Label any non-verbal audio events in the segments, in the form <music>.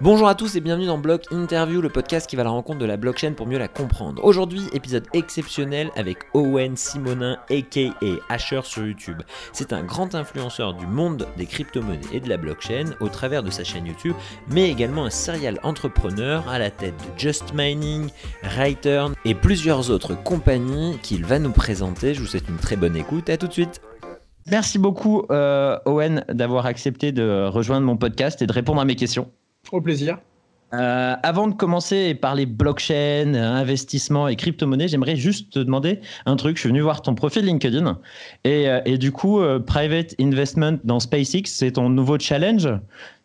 Bonjour à tous et bienvenue dans Block Interview, le podcast qui va à la rencontre de la blockchain pour mieux la comprendre. Aujourd'hui, épisode exceptionnel avec Owen Simonin, aka Asher sur YouTube. C'est un grand influenceur du monde des crypto-monnaies et de la blockchain au travers de sa chaîne YouTube, mais également un serial entrepreneur à la tête de Just Mining, Return et plusieurs autres compagnies qu'il va nous présenter. Je vous souhaite une très bonne écoute, à tout de suite. Merci beaucoup euh, Owen d'avoir accepté de rejoindre mon podcast et de répondre à mes questions. Au plaisir. Euh, avant de commencer et parler blockchain, investissement et crypto-monnaie, j'aimerais juste te demander un truc. Je suis venu voir ton profil LinkedIn et, euh, et du coup, euh, private investment dans SpaceX, c'est ton nouveau challenge?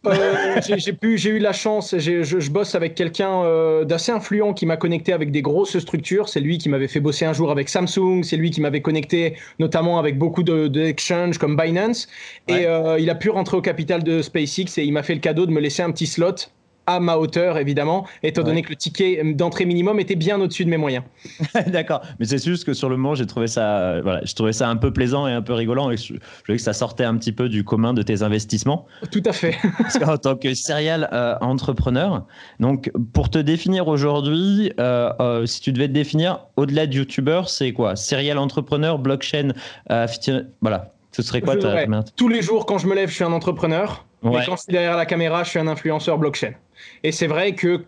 J'ai eu la chance, je, je, bosse avec quelqu'un d'assez influent qui m'a connecté avec des grosses structures. C'est lui qui m'avait fait bosser un jour avec Samsung, c'est lui qui m'avait connecté notamment avec beaucoup d'exchanges de, comme Binance. Et il a pu rentrer au capital de SpaceX et il m'a fait le cadeau de me laisser un petit slot à ma hauteur, évidemment, étant donné que le ticket d'entrée minimum était bien au-dessus de mes moyens. <laughs> D'accord, mais c'est juste que sur le moment, j'ai trouvé ça, euh, voilà, je trouvais ça un peu plaisant et un peu rigolant, et je, voulais que ça sortait un petit peu du commun de tes investissements. Tout à fait. <laughs> en tant que serial euh, entrepreneur, donc pour te définir aujourd'hui, euh, si tu devais te définir au-delà de YouTuber, c'est quoi? Serial entrepreneur, blockchain, voilà. Ce serait quoi ta... Tous les jours, quand je me lève, je suis un entrepreneur. Et quand je suis derrière la caméra, je suis un influenceur blockchain. Et c'est vrai que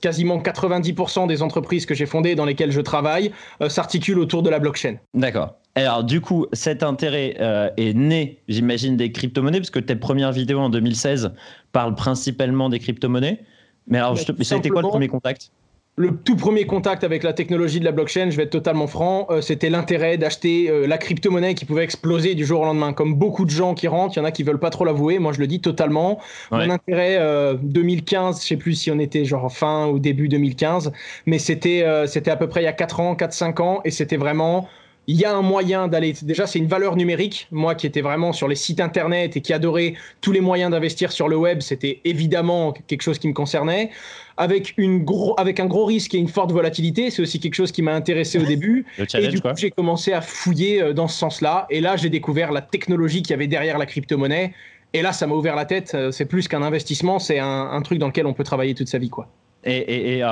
quasiment 90% des entreprises que j'ai fondées dans lesquelles je travaille euh, s'articulent autour de la blockchain. D'accord. Alors du coup, cet intérêt euh, est né, j'imagine, des crypto-monnaies, parce que tes premières vidéos en 2016 parlent principalement des crypto-monnaies. Mais alors, ça a été quoi le premier contact? Le tout premier contact avec la technologie de la blockchain, je vais être totalement franc, euh, c'était l'intérêt d'acheter euh, la crypto-monnaie qui pouvait exploser du jour au lendemain. Comme beaucoup de gens qui rentrent, il y en a qui veulent pas trop l'avouer, moi je le dis totalement. Mon intérêt 2015, euh, je sais plus si on était genre fin ou début 2015, mais c'était c'était à peu près il y a 4 ans, 4-5 ans, et c'était vraiment il y a un moyen d'aller. Déjà, c'est une valeur numérique. Moi qui étais vraiment sur les sites internet et qui adorais tous les moyens d'investir sur le web, c'était évidemment quelque chose qui me concernait. Avec, une gros, avec un gros risque et une forte volatilité, c'est aussi quelque chose qui m'a intéressé au <laughs> début. et du coup, j'ai commencé à fouiller euh, dans ce sens-là. Et là, j'ai découvert la technologie qu'il y avait derrière la crypto-monnaie. Et là, ça m'a ouvert la tête. Euh, c'est plus qu'un investissement, c'est un, un, truc dans lequel on peut travailler toute sa vie, quoi. Et,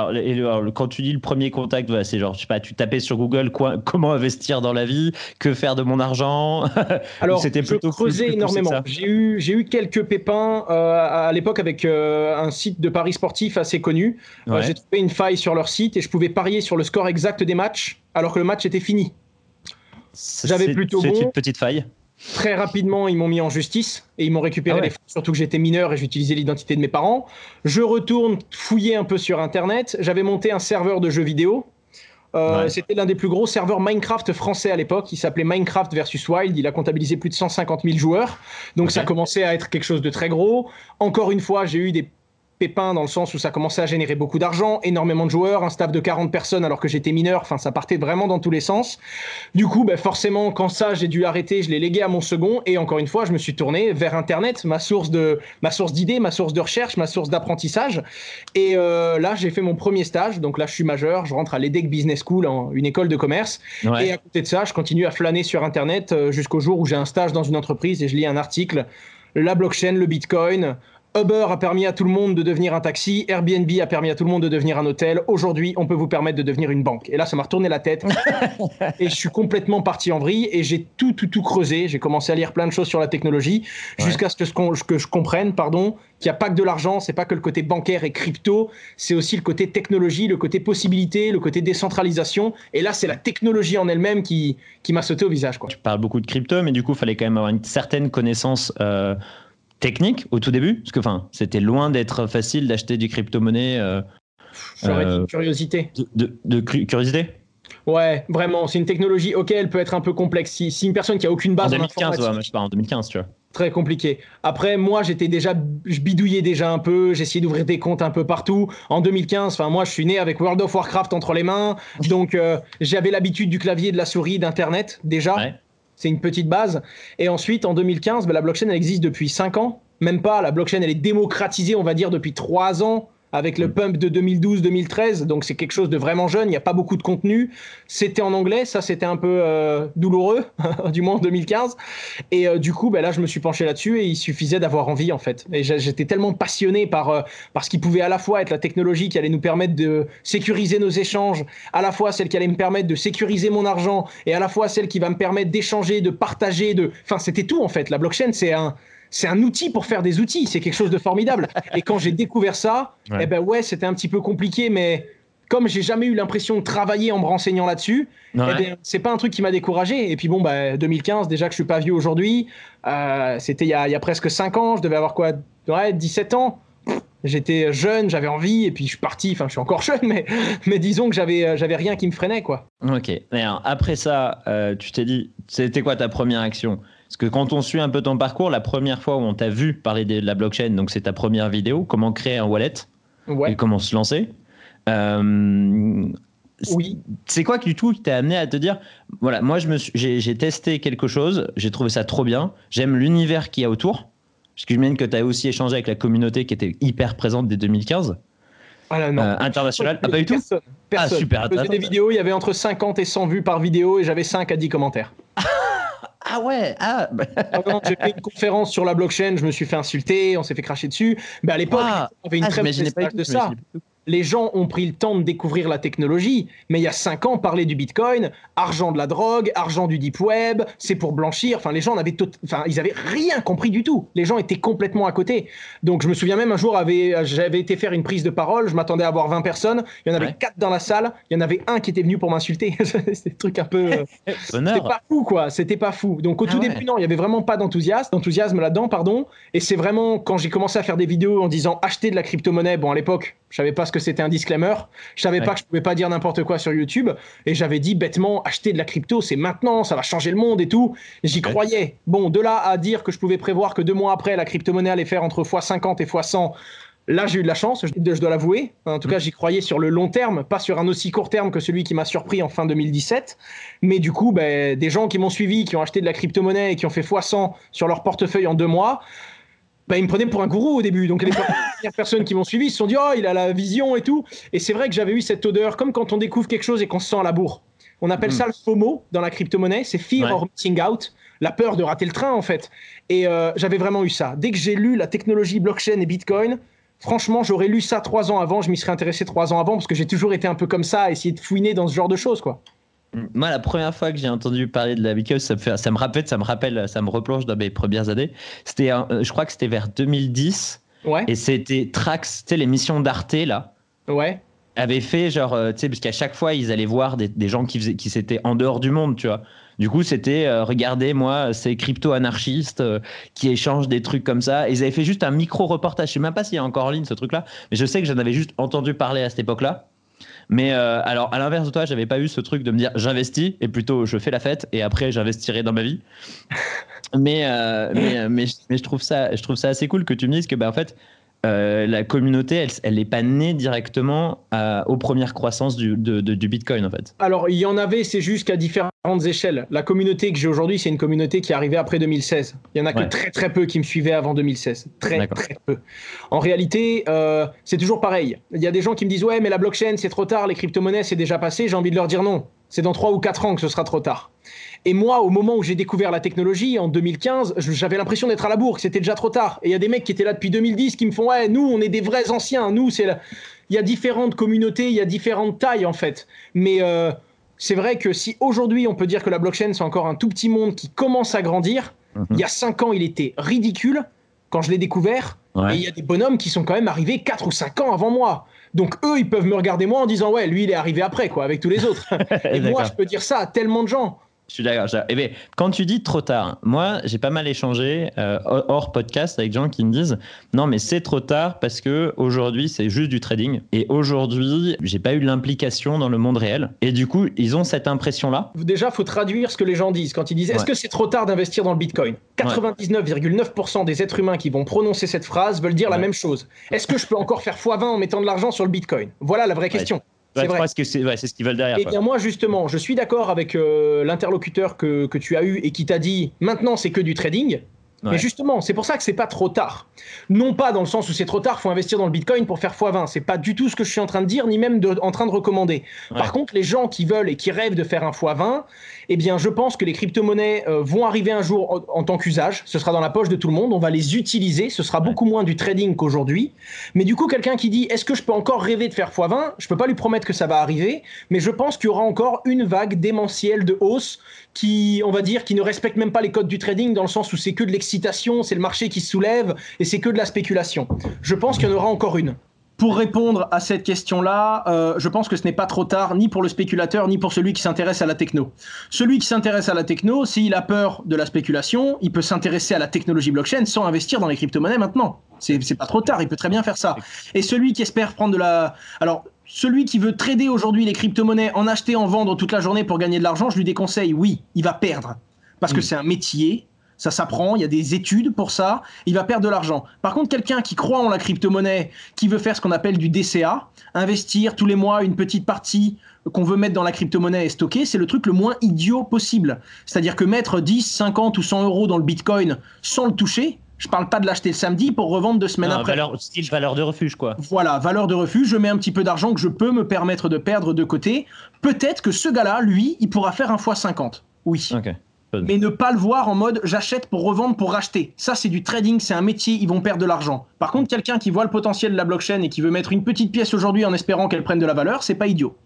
quand tu dis le premier contact, c'est genre, je sais pas, tu tapais sur Google <laughs> comment investir dans la vie, que faire de mon argent. <laughs> Alors, c'était plutôt creusé énormément. J'ai eu, j'ai eu quelques pépins euh, à l'époque avec euh, un site de paris sportif assez connu. Euh, j'ai trouvé une faille sur leur site et je pouvais parier sur le score exact des matchs alors que le match était fini. J'avais plutôt bon. Une petite faille. Très rapidement, ils m'ont mis en justice et ils m'ont récupéré ah les fonds, surtout que j'étais mineur et j'utilisais l'identité de mes parents. Je retourne fouiller un peu sur Internet. J'avais monté un serveur de jeux vidéo. Euh, c'était l'un des plus gros serveurs Minecraft français à l'époque. Il s'appelait Minecraft versus Wild. Il a comptabilisé plus de 150 000 joueurs. Donc ça commençait à être quelque chose de très gros. Encore une fois, j'ai eu des pépin dans le sens où ça commençait à générer beaucoup d'argent, énormément de joueurs, un staff de 40 personnes alors que j'étais mineur, enfin ça partait vraiment dans tous les sens. Du coup, ben, forcément, quand ça j'ai dû arrêter, je l'ai légué à mon second et encore une fois, je me suis tourné vers Internet, ma source de ma source d'idées, ma source de recherche, ma source d'apprentissage. Et euh, là, j'ai fait mon premier stage, donc là je suis majeur, je rentre à l'EDEC Business School, en, une école de commerce. Et à côté de ça, je continue à flâner sur Internet euh, jusqu'au jour où j'ai un stage dans une entreprise et je lis un article, la blockchain, le Bitcoin Uber a permis à tout le monde de devenir un taxi, Airbnb a permis à tout le monde de devenir un hôtel. Aujourd'hui, on peut vous permettre de devenir une banque. Et là, ça m'a retourné la tête. <laughs> et je suis complètement parti en vrille et j'ai tout, tout, tout creusé. J'ai commencé à lire plein de choses sur la technologie jusqu'à ce que, que, je comprenne, pardon, qu'il n'y a pas que de l'argent, c'est pas que le côté bancaire et crypto, c'est aussi le côté technologie, le côté possibilité, le côté décentralisation. Et là, c'est la technologie en elle-même qui, qui m'a sauté au visage. Quoi. Tu parles beaucoup de crypto, mais du coup, il fallait quand même avoir une certaine connaissance. Euh, technique au tout début Parce que enfin, c'était loin d'être facile d'acheter du crypto-monnaie. Euh, J'aurais dit euh, curiosité. De, curiosité Ouais, vraiment. C'est une technologie, ok, elle peut être un peu complexe. Si, une personne qui a aucune base en 2015, ouais, je parle en 2015, tu vois. Très compliqué. Après, moi, j'étais déjà, je bidouillais déjà un peu, j'essayais d'ouvrir des comptes un peu partout. En 2015, enfin, moi, je suis né avec World of Warcraft entre les mains, donc euh, j'avais l'habitude du clavier, de la souris, d'Internet déjà. Ouais. C'est une petite base. Et ensuite, en 2015, bah, la blockchain, elle existe depuis 5 ans. Même pas, la blockchain, elle est démocratisée, on va dire, depuis 3 ans. Avec le pump de 2012-2013, donc c'est quelque chose de vraiment jeune, il n'y a pas beaucoup de contenu. C'était en anglais, ça c'était un peu euh, douloureux, <laughs> du moins en 2015. Et euh, du coup, ben là, je me suis penché là-dessus et il suffisait d'avoir envie en fait. Et j'étais tellement passionné par, euh, par ce qui pouvait à la fois être la technologie qui allait nous permettre de sécuriser nos échanges, à la fois celle qui allait me permettre de sécuriser mon argent et à la fois celle qui va me permettre d'échanger, de partager, de... Enfin, c'était tout en fait. La blockchain, c'est un c'est un outil pour faire des outils. C'est quelque chose de formidable. Et quand j'ai découvert ça, eh ben ouais, c'était un petit peu compliqué, mais comme j'ai jamais eu l'impression de travailler en me renseignant là-dessus, eh ben, c'est pas un truc qui m'a découragé. Et puis bon, bah, 2015, déjà que je suis pas vieux aujourd'hui, euh, c'était il, y a presque 5 ans, je devais avoir quoi? Ouais, 17 ans. J'étais jeune, j'avais envie, et puis je suis parti, enfin je suis encore <laughs> jeune, mais, mais disons que j'avais, euh, j'avais rien qui me freinait. quoi. Ok, après ça, euh, tu t'es dit, c'était quoi ta première action? Parce que quand on suit un peu ton parcours, la première fois où on t'a vu parler de la blockchain, donc c'est ta première vidéo, comment créer un wallet et comment se lancer. Euh, oui. C'est quoi du tout qui t'a amené à te dire, voilà, moi j'ai testé quelque chose, j'ai trouvé ça trop bien, j'aime l'univers qu'il y a autour, parce que je que tu as aussi échangé avec la communauté qui était hyper présente dès 2015. Ah non. Euh, international, ah, pas du tout Ah super. Je faisais des vidéos, il y avait entre 50 et 100 vues par vidéo et j'avais 5 à 10 commentaires. <laughs> Ah ouais, ah. j'ai fait une conférence sur la blockchain, je me suis fait insulter, on s'est fait cracher dessus. Mais à l'époque, ah. on avait une ah, très bonne de ça les gens ont pris le temps de découvrir la technologie, mais il y a cinq ans, parler du Bitcoin, argent de la drogue, argent du deep web, c'est pour blanchir. Enfin, les gens n'avaient, enfin, ils avaient rien compris du tout. Les gens étaient complètement à côté. Donc, je me souviens même un jour, j'avais été faire une prise de parole. Je m'attendais à avoir 20 personnes. Il y en avait quatre dans la salle. Il y en avait un qui était venu pour m'insulter. C'était un truc un peu. Euh, <laughs> c'était pas fou, quoi. C'était pas fou. Donc, au ah tout début, non, il y avait vraiment pas d'enthousiasme, d'enthousiasme là-dedans, pardon. Et c'est vraiment quand j'ai commencé à faire des vidéos en disant acheter de la crypto-monnaie. Bon, à l'époque, je savais pas ce que c'était un disclaimer. Je savais pas que je pouvais pas dire n'importe quoi sur YouTube. Et j'avais dit bêtement, acheter de la crypto, c'est maintenant, ça va changer le monde et tout. J'y croyais. Bon, de là à dire que je pouvais prévoir que deux mois après, la crypto-monnaie allait faire entre x50 et x100. Là, j'ai eu de la chance, je dois l'avouer. En tout cas, j'y croyais sur le long terme, pas sur un aussi court terme que celui qui m'a surpris en fin 2017. Mais du coup, ben, des gens qui m'ont suivi, qui ont acheté de la crypto-monnaie et qui ont fait x100 sur leur portefeuille en deux mois, bah, ils me prenaient pour un gourou au début. Donc les <laughs> premières personnes qui m'ont suivi se sont dit oh il a la vision et tout. Et c'est vrai que j'avais eu cette odeur comme quand on découvre quelque chose et qu'on se sent à la bourre. On appelle ça hmm. le FOMO dans la crypto-monnaie, c'est Fear of Missing Out, la peur de rater le train en fait. Et euh, j'avais vraiment eu ça. Dès que j'ai lu la technologie blockchain et Bitcoin, franchement j'aurais lu ça trois ans avant, je m'y serais intéressé trois ans avant parce que j'ai toujours été un peu comme ça, à essayer de fouiner dans ce genre de choses quoi. Moi, la première fois que j'ai entendu parler de la Bitcoin, ça me, fait, ça me rappelle, ça me rappelle, ça me replonge dans mes premières années. C'était, je crois que c'était vers 2010. Ouais. Et c'était Trax, tu sais, l'émission d'Arte, là. Ouais. Avait fait, genre, euh, tu sais, parce qu'à chaque fois, ils allaient voir des, des gens qui, faisaient, qui s'étaient en dehors du monde, tu vois. Du coup, c'était, euh, regardez, moi, ces crypto-anarchistes euh, qui échangent des trucs comme ça. ils avaient fait juste un micro-reportage. Je sais même pas s'il y a encore en ligne ce truc-là, mais je sais que j'en avais juste entendu parler à cette époque-là. Mais euh, alors, à l'inverse de toi, j'avais pas eu ce truc de me dire j'investis et plutôt je fais la fête et après j'investirai dans ma vie. <laughs> mais, euh, mais, euh, mais, mais, je, trouve ça, je trouve ça assez cool que tu me dises que, bah, en fait, euh, la communauté, elle n'est pas née directement aux premières croissances du, du, Bitcoin, en fait. Alors, il y en avait, c'est juste qu'à différentes échelles. La communauté que j'ai aujourd'hui, c'est une communauté qui est arrivée après 2016. Il y en a que très très peu qui me suivaient avant 2016. Très très peu. En réalité, euh, c'est toujours pareil. Il y a des gens qui me disent Ouais, mais la blockchain, c'est trop tard, les crypto-monnaies, c'est déjà passé. J'ai envie de leur dire non. C'est dans 3 ou 4 ans que ce sera trop tard. Et moi, au moment où j'ai découvert la technologie, en 2015, j'avais l'impression d'être à la bourre, que c'était déjà trop tard. Et il y a des mecs qui étaient là depuis 2010 qui me font Ouais, nous, on est des vrais anciens. Nous, c'est. Il y a différentes communautés, il y a différentes tailles, en fait. Mais. Euh, c'est vrai que si aujourd'hui on peut dire que la blockchain c'est encore un tout petit monde qui commence à grandir, mhm. il y a 5 ans il était ridicule quand je l'ai découvert. Et il y a des bonhommes qui sont quand même arrivés 4 ou 5 ans avant moi. Donc eux, ils peuvent me regarder moi en disant ouais, lui il est arrivé après quoi, avec tous les autres. <laughs> et moi je peux dire ça à tellement de gens. Je suis d'accord. Eh bien, quand tu dis trop tard, moi, j'ai pas mal échangé euh, hors podcast avec gens qui me disent non, mais c'est trop tard parce que aujourd'hui, c'est juste du trading. Et aujourd'hui, j'ai pas eu l'implication dans le monde réel. Et du coup, ils ont cette impression-là. Déjà, faut traduire ce que les gens disent quand ils disent est-ce que c'est trop tard d'investir dans le Bitcoin? 99,9% des êtres humains qui vont prononcer cette phrase veulent dire la même chose. Est-ce que je peux encore faire x20 en mettant de l'argent sur le Bitcoin? Voilà la vraie question. C'est c'est ce qu'ils veulent derrière. Et eh bien moi justement, je suis d'accord avec euh, l'interlocuteur que, que, tu as eu et qui t'a dit maintenant c'est que du trading. Mais justement, c'est pour ça que c'est pas trop tard. Non pas dans le sens où c'est trop tard, faut investir dans le Bitcoin pour faire x20. C'est pas du tout ce que je suis en train de dire, ni même en train de recommander. Par contre, les gens qui veulent et qui rêvent de faire un x20, eh bien, je pense que les crypto-monnaies euh, vont arriver un jour en, tant qu'usage. Ce sera dans la poche de tout le monde. On va les utiliser. Ce sera beaucoup moins du trading qu'aujourd'hui. Mais du coup, quelqu'un qui dit, est-ce que je peux encore rêver de faire x20 Je peux pas lui promettre que ça va arriver, mais je pense qu'il y aura encore une vague démentielle de hausse qui, on va dire, qui ne respecte même pas les codes du trading dans le sens où c'est que de l'excitation, c'est le marché qui se soulève et c'est que de la spéculation. Je pense qu'il y en aura encore une. Pour répondre à cette question-là, euh, je pense que ce n'est pas trop tard, ni pour le spéculateur, ni pour celui qui s'intéresse à la techno. Celui qui s'intéresse à la techno, s'il a peur de la spéculation, il peut s'intéresser à la technologie blockchain sans investir dans les crypto-monnaies maintenant. C'est pas trop tard, il peut très bien faire ça. Et celui qui espère prendre de la... Alors, celui qui veut trader aujourd'hui les crypto-monnaies, en acheter, en vendre toute la journée pour gagner de l'argent, je lui déconseille, oui, il va perdre. Parce que mm. c'est un métier, ça s'apprend, il y a des études pour ça, il va perdre de l'argent. Par contre, quelqu'un qui croit en la crypto-monnaie, qui veut faire ce qu'on appelle du DCA, investir tous les mois une petite partie qu'on veut mettre dans la crypto-monnaie et stocker, c'est le truc le moins idiot possible. C'est-à-dire que mettre 10, 50 ou 100 euros dans le bitcoin sans le toucher, je parle pas de l'acheter le samedi pour revendre deux semaines après. Valeur, style valeur de refuge, quoi. Voilà, valeur de refuge. Je mets un petit peu d'argent que je peux me permettre de perdre de côté. Peut-être que ce gars-là, lui, il pourra faire un x 50. Mais ne pas le voir en mode j'achète pour revendre pour racheter. Ça, c'est du trading, c'est un métier, ils vont perdre de l'argent. Par contre, quelqu'un qui voit le potentiel de la blockchain et qui veut mettre une petite pièce aujourd'hui en espérant qu'elle prenne de la valeur, c'est pas idiot.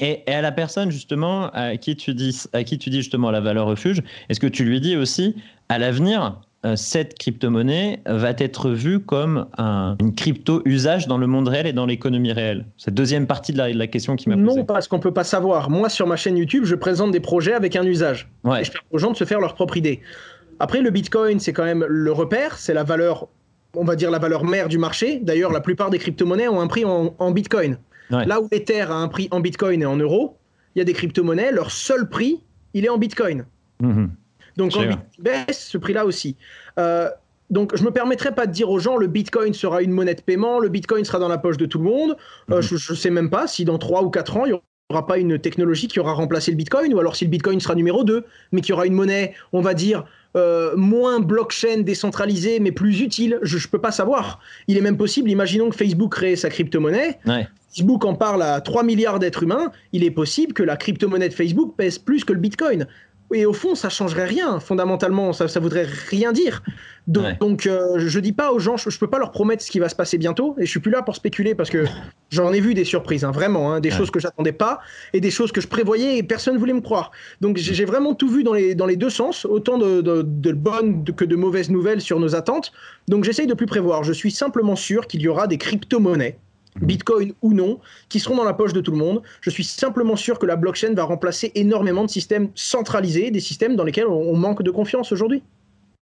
Et, à la personne justement à qui tu dis, à qui tu dis justement la valeur refuge, est-ce que tu lui dis aussi à l'avenir, cette crypto-monnaie va être vue comme un, une crypto-usage dans le monde réel et dans l'économie réelle Cette deuxième partie de la, question qui m'a posé. Non, parce qu'on ne peut pas savoir. Moi, sur ma chaîne YouTube, je présente des projets avec un usage. Et je permets aux gens de se faire leur propre idée. Après, le Bitcoin, c'est quand même le repère, c'est la valeur, on va dire la valeur mère du marché. D'ailleurs, la plupart des crypto-monnaies ont un prix en, Bitcoin. Là où l'Ether a un prix en Bitcoin et en euros, il y a des crypto-monnaies, leur seul prix, il est en Bitcoin. Mmh donc quand baisse, ce prix-là aussi. Euh, donc, je me permettrai pas de dire aux gens le Bitcoin sera une monnaie de paiement, le Bitcoin sera dans la poche de tout le monde. Euh, mhm. je ne sais même pas si dans 3 ou 4 ans, il y aura pas une technologie qui aura remplacé le Bitcoin, ou alors si le Bitcoin sera numéro 2, mais qu'il y aura une monnaie, on va dire, euh, moins blockchain décentralisée, mais plus utile. Je ne peux pas savoir. Il est même possible, imaginons que Facebook crée sa crypto-monnaie. Facebook en parle à 3 milliards d'êtres humains. Il est possible que la crypto-monnaie de Facebook pèse plus que le Bitcoin. Et au fond, ça changerait rien. Fondamentalement, ça, ça voudrait rien dire. Donc, donc euh, je dis pas aux gens, je, ne peux pas leur promettre ce qui va se passer bientôt. Et je suis plus là pour spéculer parce que <laughs> j'en ai vu des surprises, hein, vraiment, hein, des choses que j'attendais pas et des choses que je prévoyais et personne voulait me croire. Donc j'ai vraiment tout vu dans les, dans les deux sens, autant de, de, bonnes que de mauvaises nouvelles sur nos attentes. Donc j'essaye de plus prévoir. Je suis simplement sûr qu'il y aura des crypto-monnaies Bitcoin ou non, qui seront dans la poche de tout le monde. Je suis simplement sûr que la blockchain va remplacer énormément de systèmes centralisés, des systèmes dans lesquels on manque de confiance aujourd'hui.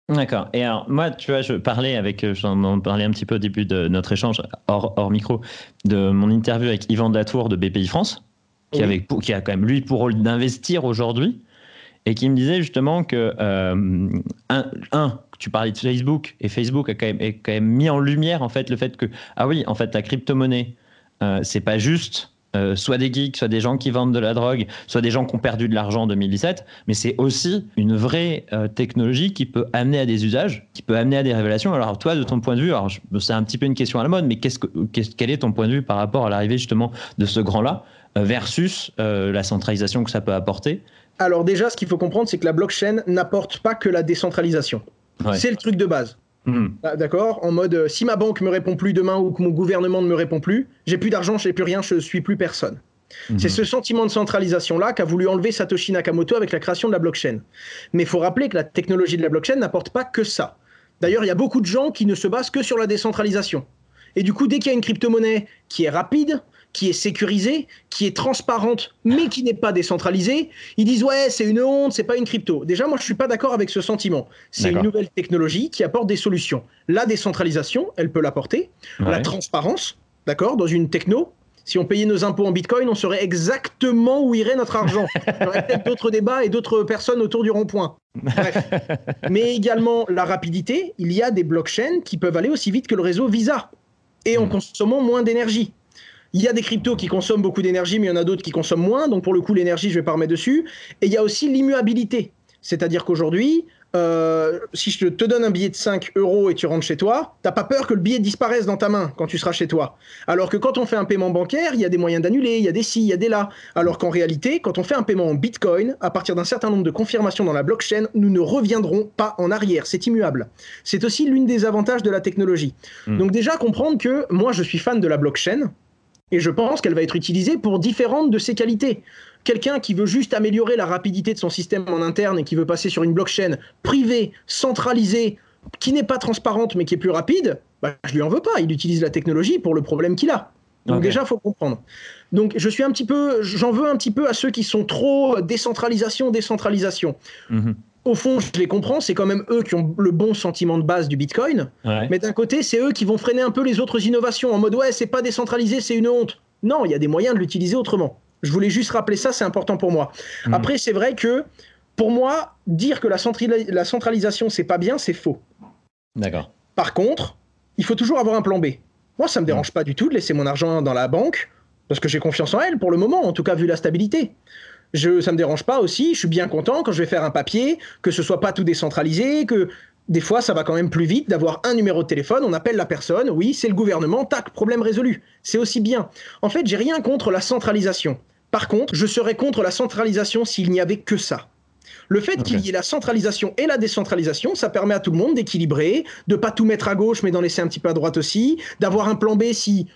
D'accord. Et alors, moi, tu vois, je parlais avec, euh, j'en parlais un petit peu au début de notre échange, hors, hors micro, de mon interview avec Yvan Datour de BPI France, qui, qui a quand même, lui, pour rôle d'investir aujourd'hui, et qui me disait justement que, euh, un, un, tu parlais de Facebook, et Facebook a quand même, mis en lumière en fait le fait que, ah oui, en fait, la crypto-monnaie, euh, c'est pas juste euh, soit des geeks, soit des gens qui vendent de la drogue, soit des gens qui ont perdu de l'argent en 2017, mais c'est aussi une vraie euh, technologie qui peut amener à des usages, qui peut amener à des révélations. Alors toi, de ton point de vue, c'est un petit peu une question à la mode, mais qu'est-ce que, quel est ton point de vue par rapport à l'arrivée justement de ce grand-là versus la centralisation que ça peut apporter Alors déjà, ce qu'il faut comprendre, c'est que la blockchain n'apporte pas que la décentralisation. C'est le truc de base. Hmm. Ah, d'accord En mode, euh, si ma banque me répond plus demain ou que mon gouvernement ne me répond plus, j'ai plus d'argent, j'ai plus rien, je suis plus personne. Hmm. C'est ce sentiment de centralisation-là qu'a voulu enlever Satoshi Nakamoto avec la création de la blockchain. Mais il faut rappeler que la technologie de la blockchain n'apporte pas que ça. D'ailleurs, il y a beaucoup de gens qui ne se basent que sur la décentralisation. Et du coup, dès qu'il y a une crypto-monnaie qui est rapide, qui est sécurisée, qui est transparente, mais qui n'est pas décentralisée, ils disent ouais, c'est une honte, c'est pas une crypto. Déjà, moi, je suis pas d'accord avec ce sentiment. C'est une nouvelle technologie qui apporte des solutions. La décentralisation, elle peut l'apporter. La transparence, d'accord, dans une techno. Si on payait nos impôts en bitcoin, on saurait exactement où irait notre argent. Il y aurait peut-être <laughs> d'autres débats et d'autres personnes autour du rond-point. Bref. Mais également la rapidité. Il y a des blockchains qui peuvent aller aussi vite que le réseau Visa et en hmm. consommant moins d'énergie. Il y a des cryptos qui consomment beaucoup d'énergie, mais il y en a d'autres qui consomment moins. Donc pour le coup, l'énergie, je vais pas remettre dessus. Et il y a aussi l'immuabilité. C'est-à-dire qu'aujourd'hui, euh, si je te donne un billet de 5 euros et tu rentres chez toi, t'as pas peur que le billet disparaisse dans ta main quand tu seras chez toi. Alors que quand on fait un paiement bancaire, il y a des moyens d'annuler, il y a des si, il y a des là. Alors qu'en réalité, quand on fait un paiement en bitcoin, à partir d'un certain nombre de confirmations dans la blockchain, nous ne reviendrons pas en arrière. C'est immuable. C'est aussi l'une des avantages de la technologie. Hmm. Donc déjà comprendre que moi je suis fan de la blockchain et je pense qu'elle va être utilisée pour différentes de ses qualités quelqu'un qui veut juste améliorer la rapidité de son système en interne et qui veut passer sur une blockchain privée, centralisée, qui n'est pas transparente mais qui est plus rapide, bah, je lui en veux pas. Il utilise la technologie pour le problème qu'il a. Donc déjà, déjà, faut comprendre. Donc je suis un petit peu, j'en veux un petit peu à ceux qui sont trop décentralisation, décentralisation. Mhm. Au fond, je les comprends, c'est quand même eux qui ont le bon sentiment de base du Bitcoin. Mais d'un côté, c'est eux qui vont freiner un peu les autres innovations en mode ouais, c'est pas décentralisé, c'est une honte. Non, il y a des moyens de l'utiliser autrement. Je voulais juste rappeler ça, c'est important pour moi. Hmm. Après, c'est vrai que pour moi, dire que la, la centralisation, c'est pas bien, c'est faux. D'accord. Par contre, il faut toujours avoir un plan B. Moi, ça me dérange hmm. pas du tout de laisser mon argent dans la banque, parce que j'ai confiance en elle pour le moment, en tout cas vu la stabilité. Je, ça me dérange pas aussi, je suis bien content quand je vais faire un papier, que ce soit pas tout décentralisé, que des fois, ça va quand même plus vite d'avoir un numéro de téléphone, on appelle la personne, oui, c'est le gouvernement, tac, problème résolu. C'est aussi bien. En fait, j'ai rien contre la centralisation. Par contre, je serais contre la centralisation s'il n'y avait que ça. Le fait qu'il y ait la centralisation et la décentralisation, ça permet à tout le monde d'équilibrer, de pas tout mettre à gauche mais d'en laisser un petit peu à droite aussi, d'avoir un plan B si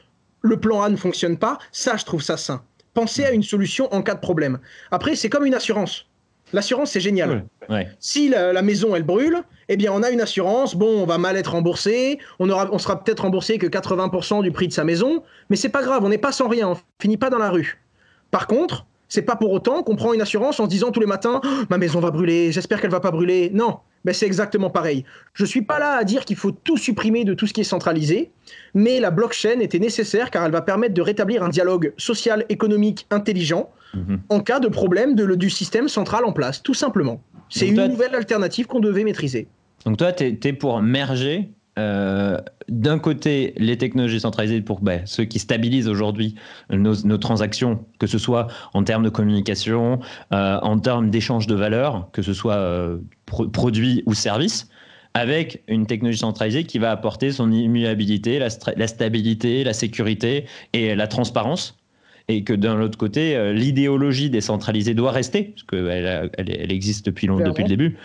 le plan A ne fonctionne pas. Ça, je trouve ça sain. Penser à une solution en cas de problème. Après, c'est comme une assurance. L'assurance, c'est génial. Si la, maison, elle brûle, eh bien, on a une assurance. Bon, on va mal être remboursé. On, aura, on sera peut-être remboursé que 80% du prix de sa maison. Mais c'est pas grave, on n'est pas sans rien. On finit pas dans la rue. Par contre, c'est pas pour autant qu'on prend une assurance en se disant tous les matins oh, ma maison va brûler, j'espère qu'elle va pas brûler. Non, mais c'est exactement pareil. Je suis pas là à dire qu'il faut tout supprimer de tout ce qui est centralisé, mais la blockchain était nécessaire car elle va permettre de rétablir un dialogue social, économique, intelligent mhm. en cas de problème de, du système central en place, tout simplement. C'est une nouvelle alternative qu'on devait maîtriser. Donc toi, tu es, pour merger euh, d'un côté les technologies centralisées pour ben, ceux qui stabilisent aujourd'hui nos, transactions, que ce soit en termes de communication, euh, en termes d'échange de valeur, que ce soit euh, produits ou services, avec une technologie centralisée qui va apporter son immuabilité, la stabilité, la sécurité et la transparence et que d'un autre côté, euh, l'idéologie décentralisée doit rester, parce qu'elle elle, existe depuis, depuis le début,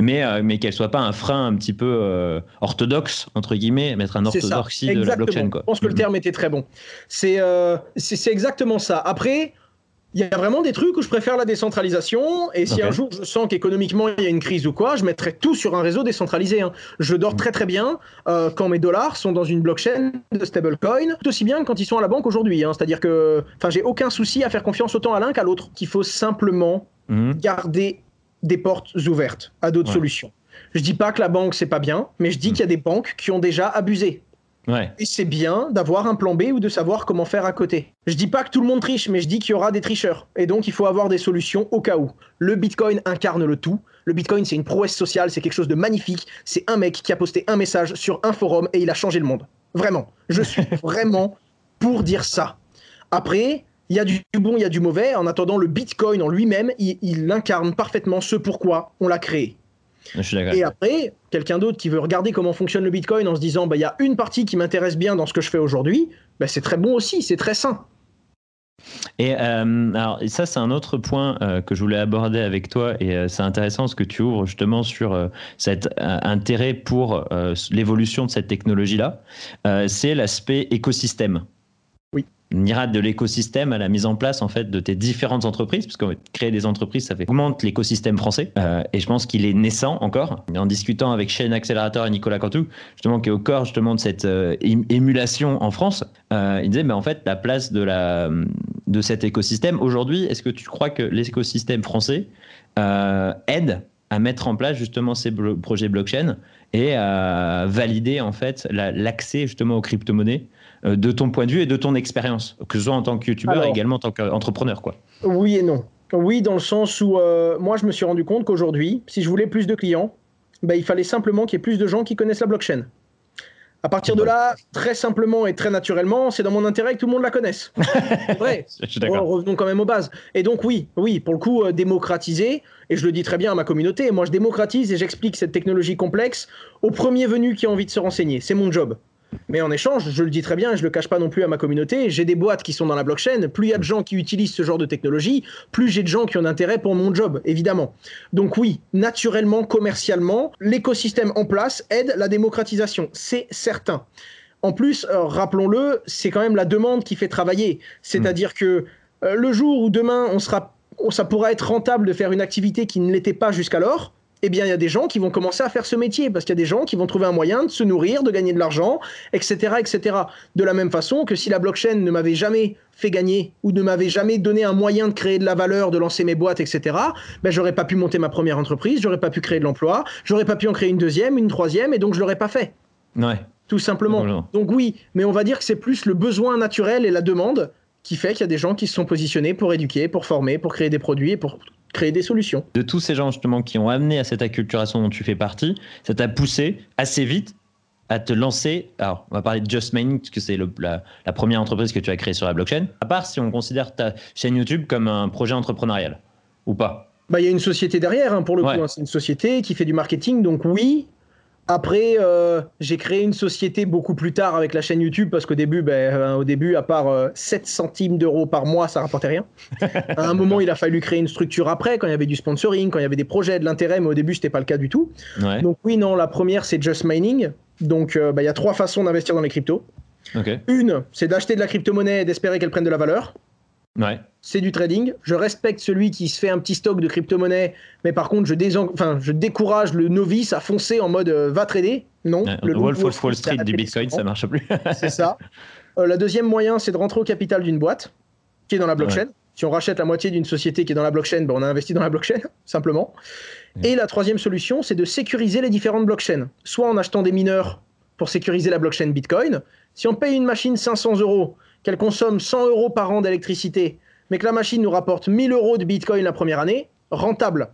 mais, euh, mais qu'elle soit pas un frein un petit peu euh, orthodoxe, entre guillemets, mettre un orthodoxie de la blockchain. Quoi. Je pense que le mm-hmm. terme était très bon. C'est c'est exactement ça. Après, il y a vraiment des trucs où je préfère la décentralisation. Et si un jour je sens qu'économiquement il y a une crise ou quoi, je mettrai tout sur un réseau décentralisé. Hein. Je dors très très bien euh, quand mes dollars sont dans une blockchain de stablecoin, tout aussi bien que quand ils sont à la banque aujourd'hui. Hein. C'est-à-dire que, enfin, j'ai aucun souci à faire confiance autant à l'un qu'à l'autre. Qu'il faut simplement mhm. garder des portes ouvertes à d'autres solutions. Je dis pas que la banque c'est pas bien, mais je dis mhm. qu'il y a des banques qui ont déjà abusé. Et c'est bien d'avoir un plan B ou de savoir comment faire à côté. Je dis pas que tout le monde triche, mais je dis qu'il y aura des tricheurs. Et donc il faut avoir des solutions au cas où. Le Bitcoin incarne le tout. Le Bitcoin, c'est une prouesse sociale, c'est quelque chose de magnifique. C'est un mec qui a posté un message sur un forum et il a changé le monde. Vraiment. Je suis <laughs> vraiment pour dire ça. Après, il y a du bon, il y a du mauvais. En attendant, le Bitcoin en lui-même, il, il incarne parfaitement ce pourquoi on l'a créé. Et après, quelqu'un d'autre qui veut regarder comment fonctionne le Bitcoin en se disant, bah, il y a une partie qui m'intéresse bien dans ce que je fais aujourd'hui, bah, c'est très bon aussi, c'est très sain. Et euh, alors ça c'est un autre point euh, que je voulais aborder avec toi et euh, c'est intéressant ce que tu ouvres justement sur cet intérêt pour l'évolution de cette technologie là. c'est l'aspect écosystème ira de l'écosystème à la mise en place en fait de tes différentes entreprises, parce que créer des entreprises, ça fait augmente l'écosystème français. Euh, et je pense qu'il est naissant encore. En discutant avec Shane Accelerator et Nicolas Cantou, justement qui est au corps justement de cette euh, émulation en France, euh, il disait mais en fait la place de la de cet écosystème aujourd'hui, est-ce que tu crois que l'écosystème français aide à mettre en place justement ces projets blockchain et à valider en fait l'accès justement aux crypto-monnaies euh, de ton point de vue et de ton expérience, que ce soit en tant que youtubeur et également en tant qu'entrepreneur quoi. Oui et non. Oui, dans le sens où euh, moi je me suis rendu compte qu'aujourd'hui, si je voulais plus de clients, bah, il fallait simplement qu'il y ait plus de gens qui connaissent la blockchain. À partir de là, très simplement et très naturellement, c'est dans mon intérêt que tout le monde la connaisse. <laughs> C'est vrai. revenons quand même aux bases. Et donc oui, oui, pour le coup, euh, démocratiser, et je le dis très bien à ma communauté, moi je démocratise et j'explique cette technologie complexe au premier venu qui a envie de se renseigner. C'est mon job. Mais en échange, je le dis très bien et je le cache pas non plus à ma communauté, j'ai des boîtes qui sont dans la blockchain. Plus il y a de gens qui utilisent ce genre de technologie, plus j'ai de gens qui ont intérêt pour mon job, évidemment. Donc oui, naturellement, commercialement, l'écosystème en place aide la démocratisation, c'est certain. En plus, euh, rappelons-le, c'est quand même la demande qui fait travailler. C'est-à-dire que euh, le jour où demain on sera, ça pourra être rentable de faire une activité qui ne l'était pas jusqu'alors, eh bien, il y a des gens qui vont commencer à faire ce métier parce qu'il y a des gens qui vont trouver un moyen de se nourrir, de gagner de l'argent, etc., etc. De la même façon que si la blockchain ne m'avait jamais fait gagner ou ne m'avait jamais donné un moyen de créer de la valeur, de lancer mes boîtes, etc., ben, j'aurais pas pu monter ma première entreprise, j'aurais pas pu créer de l'emploi, j'aurais pas pu en créer une deuxième, une troisième, et donc je l'aurais pas fait. Ouais. Tout simplement. Donc oui, mais on va dire que c'est plus le besoin naturel et la demande qui fait qu'il y a des gens qui se sont positionnés pour éduquer, pour former, pour créer des produits et pour créer des solutions. De tous ces gens justement qui ont amené à cette acculturation dont tu fais partie, ça t'a poussé assez vite à te lancer. Alors, on va parler de Just Mining, parce que c'est la, la, première entreprise que tu as créée sur la blockchain. À part si on considère ta chaîne YouTube comme un projet entrepreneurial, ou pas? Bah, il y a une société derrière, hein, pour le coup. Hein. C'est une société qui fait du marketing, donc oui, après, euh, j'ai créé une société beaucoup plus tard avec la chaîne YouTube parce qu'au début, ben, euh, au début, à part 7 euh, centimes d'euros par mois, ça rapportait rien. <laughs> à un moment, il a fallu créer une structure après, quand il y avait du sponsoring, quand il y avait des projets, de l'intérêt, mais au début, c'était pas le cas du tout. Donc oui, non, la première, c'est Just Mining. Donc ben, il y a trois façons d'investir dans les cryptos. Une, c'est d'acheter de la crypto-monnaie et d'espérer qu'elle prenne de la valeur. C'est du trading. Je respecte celui qui se fait un petit stock de crypto-monnaie, mais par contre, je, enfin, je décourage le novice à foncer en mode euh, va trader. Non. le Wolf of Wall Street du Bitcoin, ça marche plus. <laughs> c'est ça. <laughs> Euh, la deuxième moyen, c'est de rentrer au capital d'une boîte qui est dans la blockchain. Si on rachète la moitié d'une société qui est dans la blockchain, ben, on a investi dans la blockchain, <laughs> simplement. Et la troisième solution, c'est de sécuriser les différentes blockchains. Soit en achetant des mineurs pour sécuriser la blockchain Bitcoin. Si on paye une machine 500 euros, qu'elle consomme 100 euros par an d'électricité, mais que la machine nous rapporte 1000 euros de Bitcoin la première année, rentable.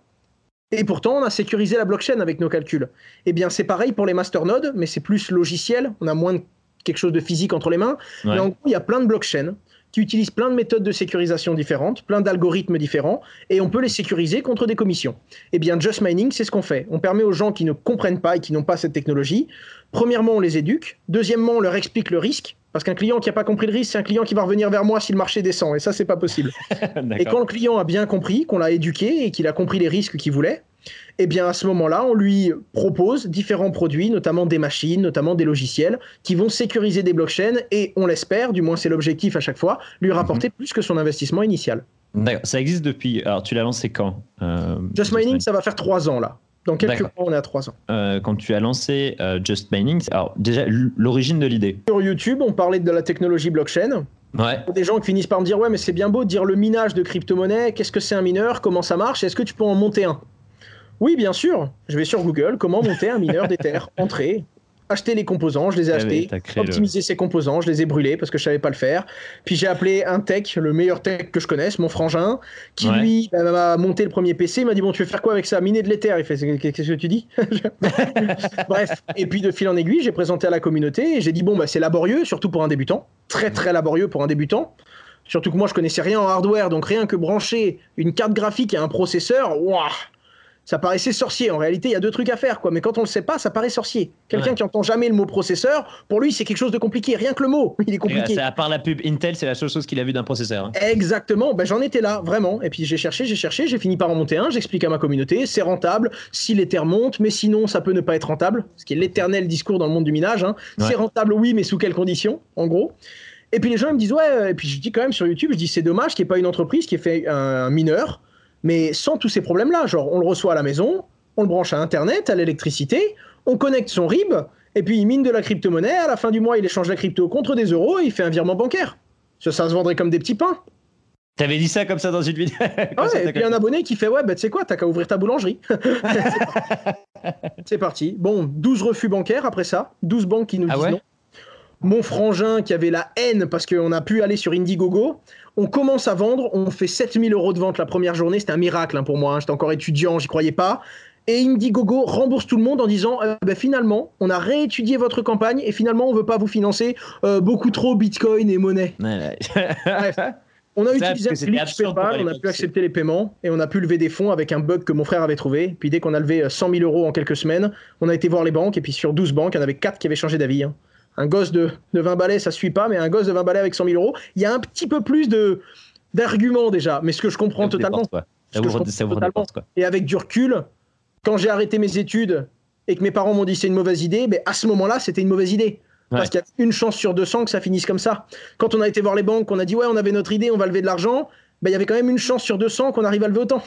Et pourtant, on a sécurisé la blockchain avec nos calculs. Eh bien, c'est pareil pour les masternodes, mais c'est plus logiciel. On a moins de quelque chose de physique entre les mains. Mais en gros, il y a plein de blockchains qui utilisent plein de méthodes de sécurisation différentes, plein d'algorithmes différents, et on peut les sécuriser contre des commissions. Eh bien, Just Mining, c'est ce qu'on fait. On permet aux gens qui ne comprennent pas et qui n'ont pas cette technologie, premièrement, on les éduque, deuxièmement, on leur explique le risque, parce qu'un client qui n'a pas compris le risque, c'est un client qui va revenir vers moi si le marché descend, et ça, c'est pas possible. <laughs> et quand le client a bien compris, qu'on l'a éduqué et qu'il a compris les risques qu'il voulait, eh bien à ce moment-là, on lui propose différents produits, notamment des machines, notamment des logiciels, qui vont sécuriser des blockchains et, on l'espère, du moins c'est l'objectif à chaque fois, lui mhm. rapporter plus que son investissement initial. D'accord, ça existe depuis. Alors tu l'as lancé quand euh, Just Mining, ça va faire trois ans là. Dans quelques mois, on est à trois ans. Euh, quand tu as lancé euh, Just Mining, alors déjà l'origine de l'idée. Sur YouTube, on parlait de la technologie blockchain. Ouais. Des gens qui finissent par me dire ouais mais c'est bien beau de dire le minage de crypto-monnaie, qu'est-ce que c'est un mineur, comment ça marche, est-ce que tu peux en monter un? Oui, bien sûr. Je vais sur Google, comment monter un mineur d'Ether <laughs> Entrer, acheter les composants, je les ai eh achetés, optimiser ces composants, je les ai brûlés parce que je savais pas le faire. Puis j'ai appelé un tech, le meilleur tech que je connaisse, mon frangin, qui lui bah, m'a monté le premier PC. Il m'a dit bon, tu veux faire quoi avec ça? Miner de l'Ether. Il fait qu'est-ce que tu dis? <laughs> Bref. Et puis de fil en aiguille, j'ai présenté à la communauté et j'ai dit bon, bah, c'est laborieux, surtout pour un débutant, très très laborieux pour un débutant. Surtout que moi je connaissais rien en hardware, donc rien que brancher une carte graphique et un processeur, waouh ça paraissait sorcier. En réalité, il y a deux trucs à faire, quoi. Mais quand on le sait pas, ça paraît sorcier. Quelqu'un qui entend jamais le mot processeur, pour lui, c'est quelque chose de compliqué. Rien que le mot, <laughs> il est compliqué. à part la pub Intel, c'est la seule chose qu'il a vu d'un processeur. Hein. Exactement. Ben, j'en étais là, vraiment. Et puis j'ai cherché, j'ai cherché, j'ai fini par en monter un. J'explique à ma communauté, c'est rentable si l'éther monte, mais sinon, ça peut ne pas être rentable. Ce qui est l'éternel discours dans le monde du minage. Hein. C'est rentable, oui, mais sous quelles conditions, en gros? Et puis les gens ils me disent ouais. Et puis je dis quand même sur YouTube, je dis c'est dommage qu'il n'y ait pas une entreprise qui ait fait un mineur mais sans tous ces problèmes-là. Genre, on le reçoit à la maison, on le branche à Internet, à l'électricité, on connecte son RIB, et puis il mine de la crypto-monnaie, à la fin du mois, il échange la crypto contre des euros et il fait un virement bancaire. Ça, ça se vendrait comme des petits pains. T'avais dit ça comme ça dans une vidéo. <laughs> ouais, et puis un abonné qui fait Ouais, bah tu sais quoi, t'as qu'à ouvrir ta boulangerie. <laughs> C'est parti. Bon, 12 refus bancaires après ça, 12 banques qui nous ah disent non. Mon frangin qui avait la haine parce qu'on a pu aller sur Indiegogo, on commence à vendre, on fait 7000 euros de vente la première journée, c'était un miracle hein, pour moi, hein. j'étais encore étudiant, j'y croyais pas. Et Indiegogo rembourse tout le monde en disant euh, bah, finalement, on a réétudié votre campagne et finalement, on veut pas vous financer euh, beaucoup trop Bitcoin et monnaie. Bref. <laughs> On a utilisé PayPal, on a pu accepter les paiements et on a pu lever des fonds avec un bug que mon frère avait trouvé. Puis dès qu'on a levé 100 000 euros en quelques semaines, on a été voir les banques et puis sur 12 banques, il y en avait 4 qui avaient changé d'avis. Hein. Un gosse de, de 20 balais, ça suit pas, mais un gosse de 20 balais avec 100 000 euros, il y a un petit peu plus de d'arguments déjà, mais ce que je comprends totalement. Et avec du recul, quand j'ai arrêté mes études et que mes parents m'ont dit c'est une mauvaise idée, mais à ce moment-là, c'était une mauvaise idée. Parce qu'il y a une chance sur 200 que ça finisse comme ça. Quand on a été voir les banques, on a dit ouais, on avait notre idée, on va lever de l'argent, ben, il y avait quand même une chance sur 200 qu'on arrive à lever autant.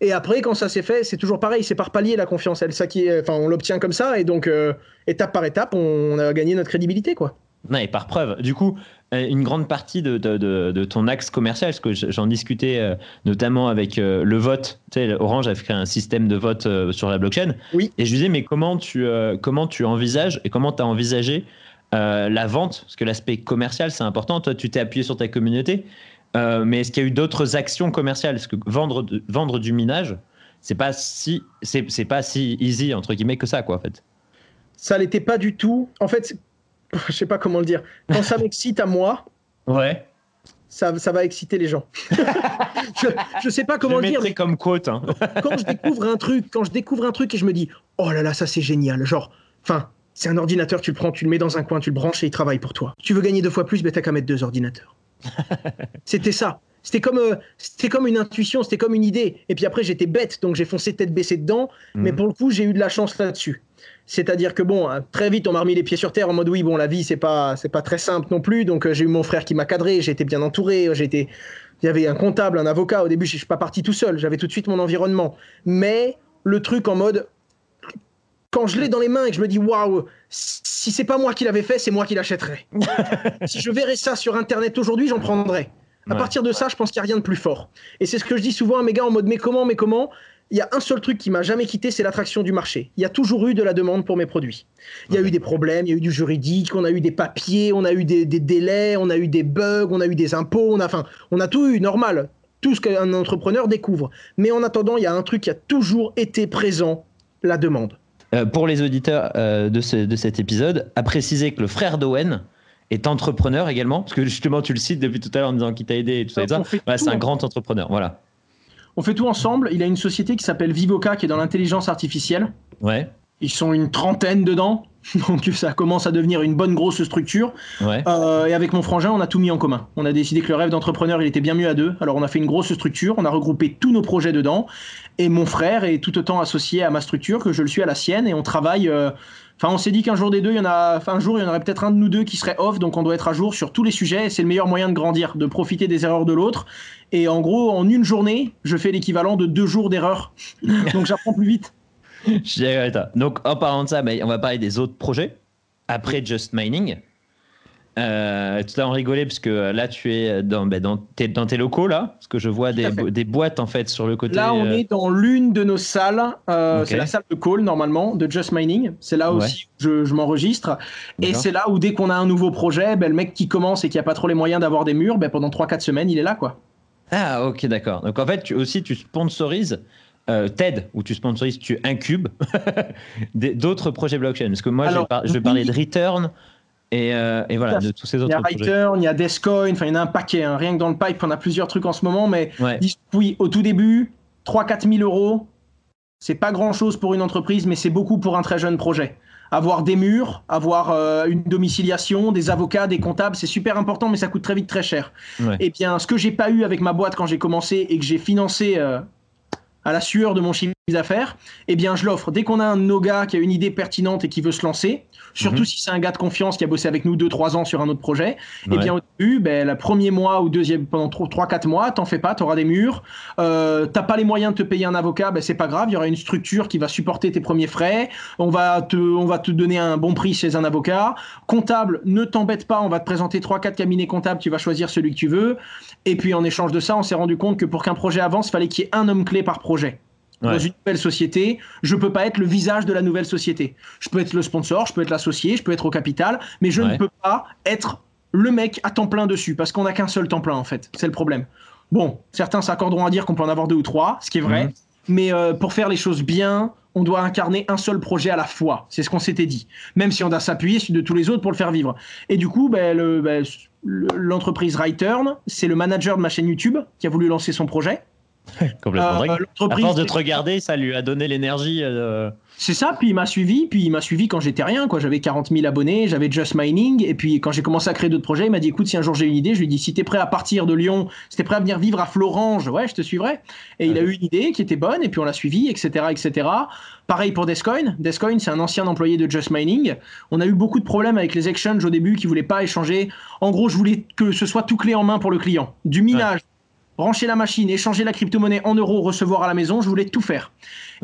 Et après, quand ça s'est fait, c'est toujours pareil, c'est par palier la confiance. Elle, ça qui enfin, on l'obtient comme ça, et donc euh, étape par étape, on, a gagné notre crédibilité, quoi. Non, et par preuve. Du coup, euh, une grande partie de, de, ton axe commercial, parce que j'en discutais euh, notamment avec le vote. Tu sais, Orange a créé un système de vote sur la blockchain. Oui. Et je disais, mais comment tu, comment tu envisages et comment tu as envisagé la vente? Parce que l'aspect commercial, c'est important. Toi, tu t'es appuyé sur ta communauté. Euh, mais est-ce qu'il y a eu d'autres actions commerciales? Parce que vendre, vendre du minage, c'est pas si c'est, pas si easy entre guillemets que ça, quoi, en fait. Ça l'était pas du tout. En fait, <laughs> je sais pas comment le dire. Quand ça m'excite à moi, ouais. Ça, ça, va exciter les gens. <laughs> je, je sais pas comment le dire. Mais comme quote. Hein. <laughs> quand je découvre un truc, quand je découvre un truc et je me dis, oh là là, ça c'est génial. Genre, enfin, c'est un ordinateur, tu le prends, tu le mets dans un coin, tu le branches et il travaille pour toi. Tu veux gagner deux fois plus, ben t'as qu'à mettre deux ordinateurs. <laughs> c'était ça. C'était comme, euh, c'était comme une intuition, c'était comme une idée. Et puis après, j'étais bête, donc j'ai foncé tête baissée dedans. Mais mhm. pour le coup, j'ai eu de la chance là-dessus. C'est-à-dire que bon, hein, très vite, on m'a remis les pieds sur terre en mode oui, bon, la vie, c'est pas, c'est pas très simple non plus. Donc euh, j'ai eu mon frère qui m'a cadré, j'ai été bien entouré, j'ai été, il y avait un comptable, un avocat. Au début, je suis pas parti tout seul, j'avais tout de suite mon environnement. Mais le truc en mode, quand je l'ai dans les mains et que je me dis waouh, si c'est pas moi qui l'avais fait, c'est moi qui l'achèterais. <laughs> si je verrais ça sur internet aujourd'hui, j'en prendrais. À partir de ça, je pense qu'il n'y a rien de plus fort. Et c'est ce que je dis souvent à mes gars en mode mais comment, mais comment? Il y a un seul truc qui m'a jamais quitté, c'est l'attraction du marché. Il y a toujours eu de la demande pour mes produits. Il y a eu des problèmes, il y a eu du juridique, on a eu des papiers, on a eu des, délais, on a eu des bugs, on a eu des impôts, on a, enfin, on a tout eu, normal. Tout ce qu'un entrepreneur découvre. Mais en attendant, il y a un truc qui a toujours été présent, la demande. Euh, pour les auditeurs euh, de, cet épisode, à préciser que le frère d'Owen est entrepreneur également, parce que justement tu le cites depuis tout à l'heure en disant qu'il t'a aidé et tout ça. c'est un grand entrepreneur, voilà. On fait tout ensemble. Il a une société qui s'appelle Vivoca qui est dans l'intelligence artificielle. Ouais. Ils sont une trentaine dedans. <laughs> Donc ça commence à devenir une bonne grosse structure. Euh, et avec mon frangin, on a tout mis en commun. On a décidé que le rêve d'entrepreneur, il était bien mieux à deux. Alors on a fait une grosse structure, on a regroupé tous nos projets dedans. Et mon frère est tout autant associé à ma structure que je le suis à la sienne. Et on travaille. Euh, enfin, on s'est dit qu'un jour des deux, il y en a. Enfin, un jour, il y en aurait peut-être un de nous deux qui serait off. Donc on doit être à jour sur tous les sujets. C'est le meilleur moyen de grandir, de profiter des erreurs de l'autre. Et en gros, en une journée, je fais l'équivalent de deux jours d'erreur. <laughs> donc j'apprends plus vite. Donc, en parlant de ça, on va parler des autres projets après Just Mining. Euh, tout à l'heure, on rigolait parce que là, tu es dans, ben, dans, tes, dans, tes, locaux, là, parce que je vois des, des, boîtes en fait sur le côté. Là, on euh, est dans l'une de nos salles. Euh, c'est la salle de call, normalement, de Just Mining. C'est là aussi où je, m'enregistre. Et c'est là où, dès qu'on a un nouveau projet, ben, le mec qui commence et qui n'a pas trop les moyens d'avoir des murs, ben, pendant 3-4 semaines, il est là, quoi. Ah, ok, d'accord. Donc en fait, tu, aussi, tu sponsorises euh, TED, où tu sponsorises, tu incubes <laughs> d'autres projets blockchain. Parce que moi, je, vais parler de Return. Et, euh, et, voilà, de tous ces autres projets. Il y a Return, il y a Descoin, enfin il y en a un paquet. Hein. Rien que dans le pipe, on a plusieurs trucs en ce moment. Mais oui, au tout début, 3-4 000 euros, c'est pas grand chose pour une entreprise, mais c'est beaucoup pour un très jeune projet. Avoir des murs, avoir euh, une domiciliation, des avocats, des comptables, c'est super important, mais ça coûte très vite très cher. Et bien, ce que j'ai pas eu avec ma boîte quand j'ai commencé et que j'ai financé à la sueur de mon chiffre d'affaires, eh bien, je l'offre. Dès qu'on a un Noga qui a une idée pertinente et qui veut se lancer, surtout mhm. si c'est un gars de confiance qui a bossé avec nous 2-3 ans sur un autre projet, eh bien, au début, ben, le premier mois ou deuxième, pendant 3-4 mois, t'en fais pas, tu auras des murs. Euh, t'as pas les moyens de te payer un avocat, ben, c'est pas grave, il y aura une structure qui va supporter tes premiers frais. On va te, on va te donner un bon prix chez un avocat. Comptable, ne t'embête pas, on va te présenter 3-4 cabinets comptables, tu vas choisir celui que tu veux. Et puis, en échange de ça, on s'est rendu compte que pour qu'un projet avance, il fallait qu'il y ait un homme clé par projet dans une nouvelle société, je peux pas être le visage de la nouvelle société. Je peux être le sponsor, je peux être l'associé, je peux être au capital, mais je ne peux pas être le mec à temps plein dessus, parce qu'on n'a qu'un seul temps plein en fait. C'est le problème. Bon, certains s'accorderont à dire qu'on peut en avoir deux ou trois, ce qui est vrai. Mhm. mais euh, pour faire les choses bien, on doit incarner un seul projet à la fois. C'est ce qu'on s'était dit. Même si on doit s'appuyer sur de tous les autres pour le faire vivre. Et du coup, ben, ben, l'entreprise Rightturn, c'est le manager de ma chaîne YouTube qui a voulu lancer son projet. <laughs> Complètement euh, À force de te regarder, ça lui a donné l'énergie. Euh, c'est ça, puis il m'a suivi, puis il m'a suivi quand j'étais rien, quoi. J'avais 40 000 abonnés, j'avais Just Mining, et puis quand j'ai commencé à créer d'autres projets, il m'a dit écoute, si un jour j'ai une idée, je lui ai dit si t'es prêt à partir de Lyon, si t'es prêt à venir vivre à Florange, ouais, je te suivrai. Et il a eu une idée qui était bonne, et puis on l'a suivi, etc., etc. Pareil pour Descoin. Descoin, c'est un ancien employé de Just Mining. On a eu beaucoup de problèmes avec les exchanges au début qui voulaient pas échanger. En gros, je voulais que ce soit tout clé en main pour le client. Du minage brancher la machine, échanger la crypto-monnaie en euros, recevoir à la maison, je voulais tout faire.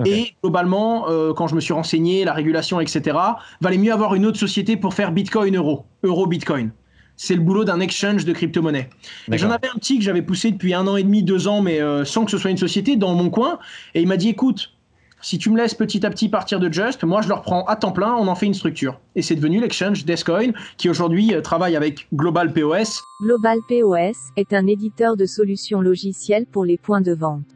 Et globalement, euh, quand je me suis renseigné, la régulation, etc., valait mieux avoir une autre société pour faire Bitcoin euro, euro Bitcoin. C'est le boulot d'un exchange de crypto-monnaie. J'en avais un petit que j'avais poussé depuis un an et demi, deux ans, mais euh, sans que ce soit une société, dans mon coin. Et il m'a dit, écoute, si tu me laisses petit à petit partir de Just, moi je le reprends à temps plein, on en fait une structure. Et c'est devenu l'exchange Descoin, qui aujourd'hui euh, travaille avec Global POS. Global POS est un éditeur de solutions logicielles pour les points de vente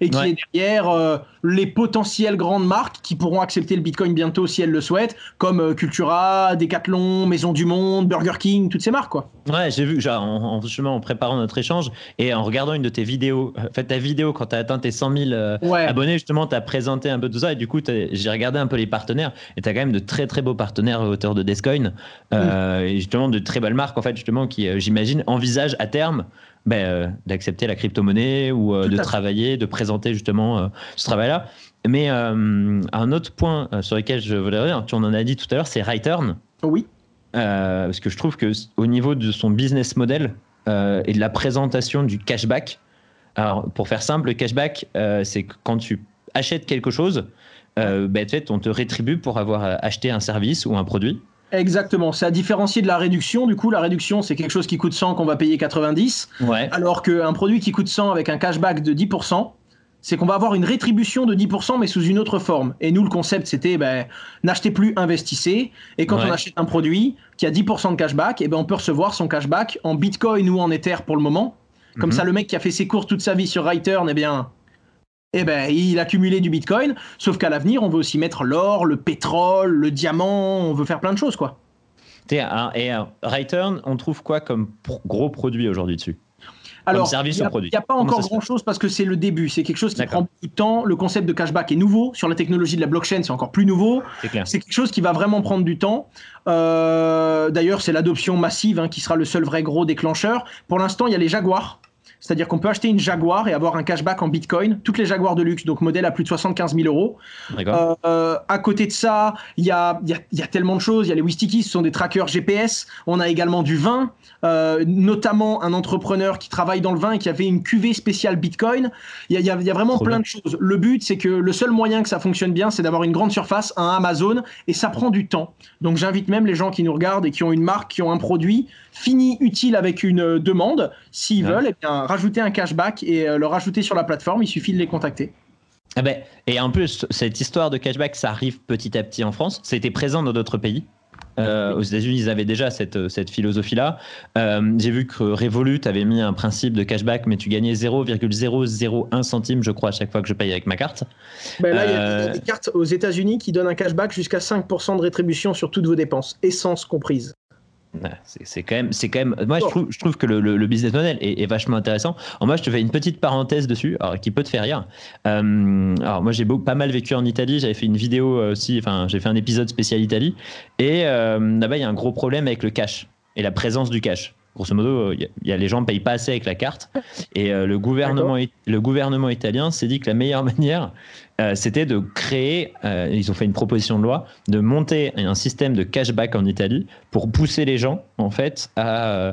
et qui est derrière euh, les potentielles grandes marques qui pourront accepter le Bitcoin bientôt si elles le souhaitent, comme euh, Cultura, Decathlon, Maison du Monde, Burger King, toutes ces marques quoi. Ouais, j'ai vu genre, en, en, préparant notre échange et en regardant une de tes vidéos, en fait ta vidéo quand tu as atteint tes 100 000 euh, abonnés justement, tu as présenté un peu tout ça et du coup j'ai regardé un peu les partenaires et tu as quand même de très très beaux partenaires à hauteur de Descoin et justement de très belles marques en fait justement qui j'imagine envisagent à terme ben, euh, d'accepter la crypto-monnaie ou euh, de travailler, de présenter justement euh, ce travail-là. Mais un autre point sur lequel je voudrais revenir, tu en as dit tout à l'heure, c'est Return. Oui. parce que je trouve que au niveau de son business model et de la présentation du cashback, alors pour faire simple, le cashback, c'est quand tu achètes quelque chose, ben, en fait, on te rétribue pour avoir acheté un service ou un produit. Exactement, c'est à différencier de la réduction. Du coup, la réduction, c'est quelque chose qui coûte 100 qu'on va payer 90. Ouais. Alors qu'un produit qui coûte 100 avec un cashback de 10%, c'est qu'on va avoir une rétribution de 10% mais sous une autre forme. Et nous, le concept, c'était ben, n'achetez plus, investissez. Et quand on achète un produit qui a 10% de cashback, et eh ben, on peut recevoir son cashback en Bitcoin ou en Ether pour le moment. Comme mhm. ça, le mec qui a fait ses courses toute sa vie sur Return, eh bien, eh ben, il accumulait du Bitcoin, sauf qu'à l'avenir, on veut aussi mettre l'or, le pétrole, le diamant, on veut faire plein de choses, quoi. Et Return, on trouve quoi comme gros produit aujourd'hui dessus? Alors, il n'y a, pas encore grand-chose parce que c'est le début. C'est quelque chose qui prend beaucoup de temps. Le concept de cashback est nouveau. Sur la technologie de la blockchain, c'est encore plus nouveau. C'est quelque chose qui va vraiment prendre du temps. Euh, d'ailleurs, c'est l'adoption massive hein, qui sera le seul vrai gros déclencheur. Pour l'instant, il y a les Jaguars c'est-à-dire qu'on peut acheter une Jaguar et avoir un cashback en Bitcoin, toutes les Jaguars de luxe, donc modèle à plus de 75 000 euros. Euh, à côté de ça, il y a, y a, tellement de choses. Il y a les Wistiki, ce sont des trackers GPS. On a également du vin, euh, notamment un entrepreneur qui travaille dans le vin et qui avait une cuvée spéciale Bitcoin. Il y a, vraiment plein de choses. Le but, c'est que le seul moyen que ça fonctionne bien, c'est d'avoir une grande surface, un Amazon, et ça prend du temps. Donc j'invite même les gens qui nous regardent et qui ont une marque, qui ont un produit fini, utile avec une demande, s'ils veulent, eh bien, rajouter un cashback et euh, le rajouter sur la plateforme, il suffit de les contacter. Ah ben, et en plus, cette histoire de cashback, ça arrive petit à petit en France. Été présent dans d'autres pays. Euh, aux États-Unis, ils avaient déjà cette, cette philosophie-là. Euh, j'ai vu que Revolut avait mis un principe de cashback, mais tu gagnais 0,001 centime, je crois, à chaque fois que je paye avec ma carte. Ben là, il y, a des cartes aux États-Unis qui donnent un cashback jusqu'à 5% de rétribution sur toutes vos dépenses, essence comprise. C'est quand même, c'est quand même. Moi, je trouve, je trouve que le, business model est, vachement intéressant. Alors moi, je te fais une petite parenthèse dessus, alors, qui peut te faire rire. Euh, alors moi, j'ai pas mal vécu en Italie. J'avais fait une vidéo aussi. Enfin, j'ai fait un épisode spécial Italie. Et euh, là-bas, il y a un gros problème avec le cash et la présence du cash. Grosso modo, il y, a les gens ne payent pas assez avec la carte. Et euh, le gouvernement, le gouvernement italien s'est dit que la meilleure <laughs> manière, euh, c'était de créer, euh, ils ont fait une proposition de loi, de monter un système de cashback en Italie pour pousser les gens, en fait, à euh,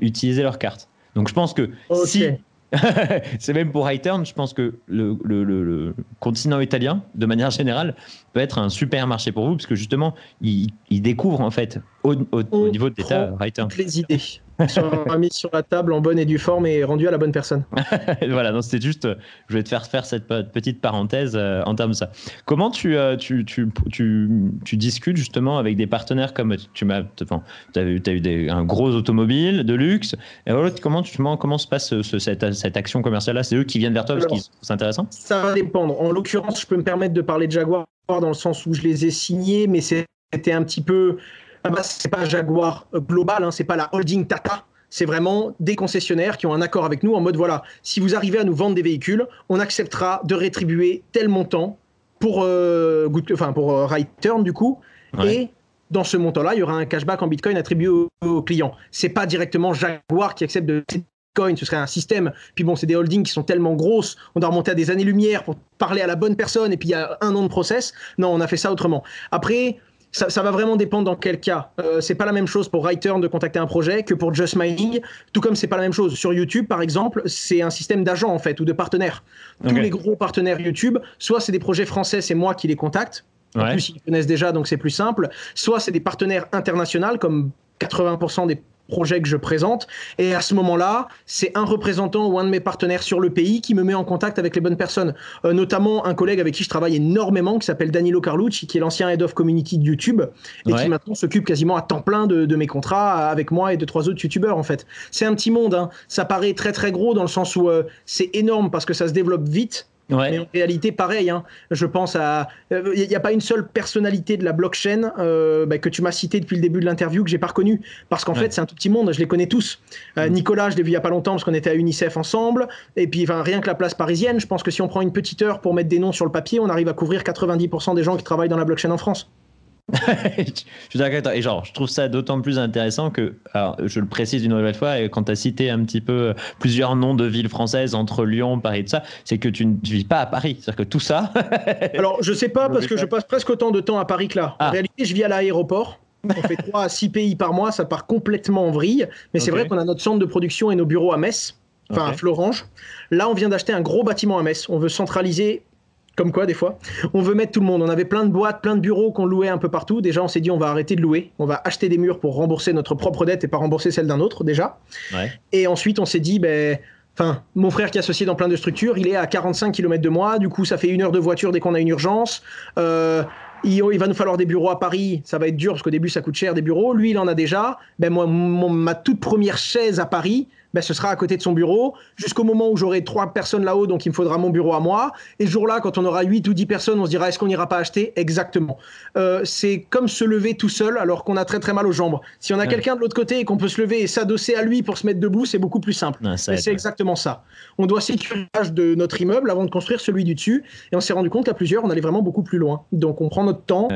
utiliser leur carte. Donc je pense que si. <laughs> c'est même pour Return, je pense que le, le, continent italien, de manière générale, peut être un super marché pour vous, parce que justement, il, découvre en fait au, niveau de l'État Toutes les idées. <laughs> mis sur la table en bonne et due forme et rendu à la bonne personne. <laughs> voilà, donc c'était juste, je vais te faire faire cette petite parenthèse euh, en termes de ça. Comment tu, euh, tu, tu, tu, tu, discutes justement avec des partenaires comme tu m'as, enfin, as eu, as eu des, un gros automobile de luxe. Et comment, tu, comment, se passe ce, cette, cette, action commerciale-là? C'est eux qui viennent vers toi parce qu'ils sont intéressants Ça va dépendre. En l'occurrence, je peux me permettre de parler de Jaguar dans le sens où je les ai signés, mais c'était un petit peu ah bah, c'est pas Jaguar euh, global, hein, c'est pas la holding Tata. C'est vraiment des concessionnaires qui ont un accord avec nous en mode voilà, si vous arrivez à nous vendre des véhicules, on acceptera de rétribuer tel montant pour, euh, enfin pour euh, Right Turn du coup. Et dans ce montant-là, il y aura un cashback en Bitcoin attribué aux, clients. clients. C'est pas directement Jaguar qui accepte de Bitcoin, ce serait un système. Puis bon, c'est des holdings qui sont tellement grosses, on doit remonter à des années-lumière pour parler à la bonne personne, et puis il y a un an de process. Non, on a fait ça autrement. Après, ça, va vraiment dépendre dans quel cas. Euh, c'est pas la même chose pour Writer de contacter un projet que pour Just Mining, tout comme c'est pas la même chose sur YouTube par exemple. C'est un système d'agents en fait ou de partenaires. Tous les gros partenaires YouTube, soit c'est des projets français, c'est moi qui les contacte. En plus, ils connaissent déjà, donc c'est plus simple. Soit c'est des partenaires internationaux, comme 80% des projet que je présente. Et à ce moment-là, c'est un représentant ou un de mes partenaires sur le pays qui me met en contact avec les bonnes personnes. Euh, notamment un collègue avec qui je travaille énormément, qui s'appelle Danilo Carlucci, qui est l'ancien head of community de YouTube et qui maintenant s'occupe quasiment à temps plein de, mes contrats avec moi et de trois autres YouTubeurs en fait. C'est un petit monde. Hein. Ça paraît très très gros dans le sens où euh, c'est énorme parce que ça se développe vite. Mais en réalité, pareil, hein, je pense à. Il euh, n'y a pas une seule personnalité de la blockchain euh, bah, que tu m'as cité depuis le début de l'interview que j'ai pas reconnue. Parce qu'en fait, c'est un tout petit monde, je les connais tous. Euh, mm. Nicolas, je l'ai vu il n'y a pas longtemps parce qu'on était à UNICEF ensemble. Et puis, rien que la place parisienne, je pense que si on prend une petite heure pour mettre des noms sur le papier, on arrive à couvrir 90% des gens qui travaillent dans la blockchain en France. Je suis d'accord. Et genre, je trouve ça d'autant plus intéressant que, alors, je le précise une nouvelle fois, et quand tu as cité un petit peu plusieurs noms de villes françaises entre Lyon, Paris, tout ça, c'est que tu ne vis pas à Paris. C'est-à-dire que tout ça. <laughs> alors, je sais pas, parce que je passe presque autant de temps à Paris que là. En ah. réalité, je vis à l'aéroport. On fait <laughs> 3 à 6 pays par mois, ça part complètement en vrille. Mais c'est vrai qu'on a notre centre de production et nos bureaux à Metz, enfin à Florange. Là, on vient d'acheter un gros bâtiment à Metz. On veut centraliser comme quoi, des fois, on veut mettre tout le monde. On avait plein de boîtes, plein de bureaux qu'on louait un peu partout. Déjà, on s'est dit, on va arrêter de louer. On va acheter des murs pour rembourser notre propre dette et pas rembourser celle d'un autre, déjà. Et ensuite, on s'est dit, ben. Enfin, mon frère qui est associé dans plein de structures, il est à 45 km de moi. Du coup, ça fait une heure de voiture dès qu'on a une urgence. Euh, il, va nous falloir des bureaux à Paris. Ça va être dur parce qu'au début, ça coûte cher des bureaux. Lui, il en a déjà. Ben moi, ma toute première chaise à Paris, ben, ce sera à côté de son bureau, jusqu'au moment où j'aurai trois personnes là-haut, donc il me faudra mon bureau à moi. Et ce jour-là, quand on aura huit ou dix personnes, on se dira est-ce qu'on n'ira pas acheter Exactement? Euh, c'est comme se lever tout seul alors qu'on a très très mal aux jambes. Si on a quelqu'un de l'autre côté et qu'on peut se lever et s'adosser à lui pour se mettre debout, c'est beaucoup plus simple. c'est exactement ça. On doit sécuriser de notre immeuble avant de construire celui du dessus. Et on s'est rendu compte qu'à plusieurs, on allait vraiment beaucoup plus loin. Donc on prend notre temps.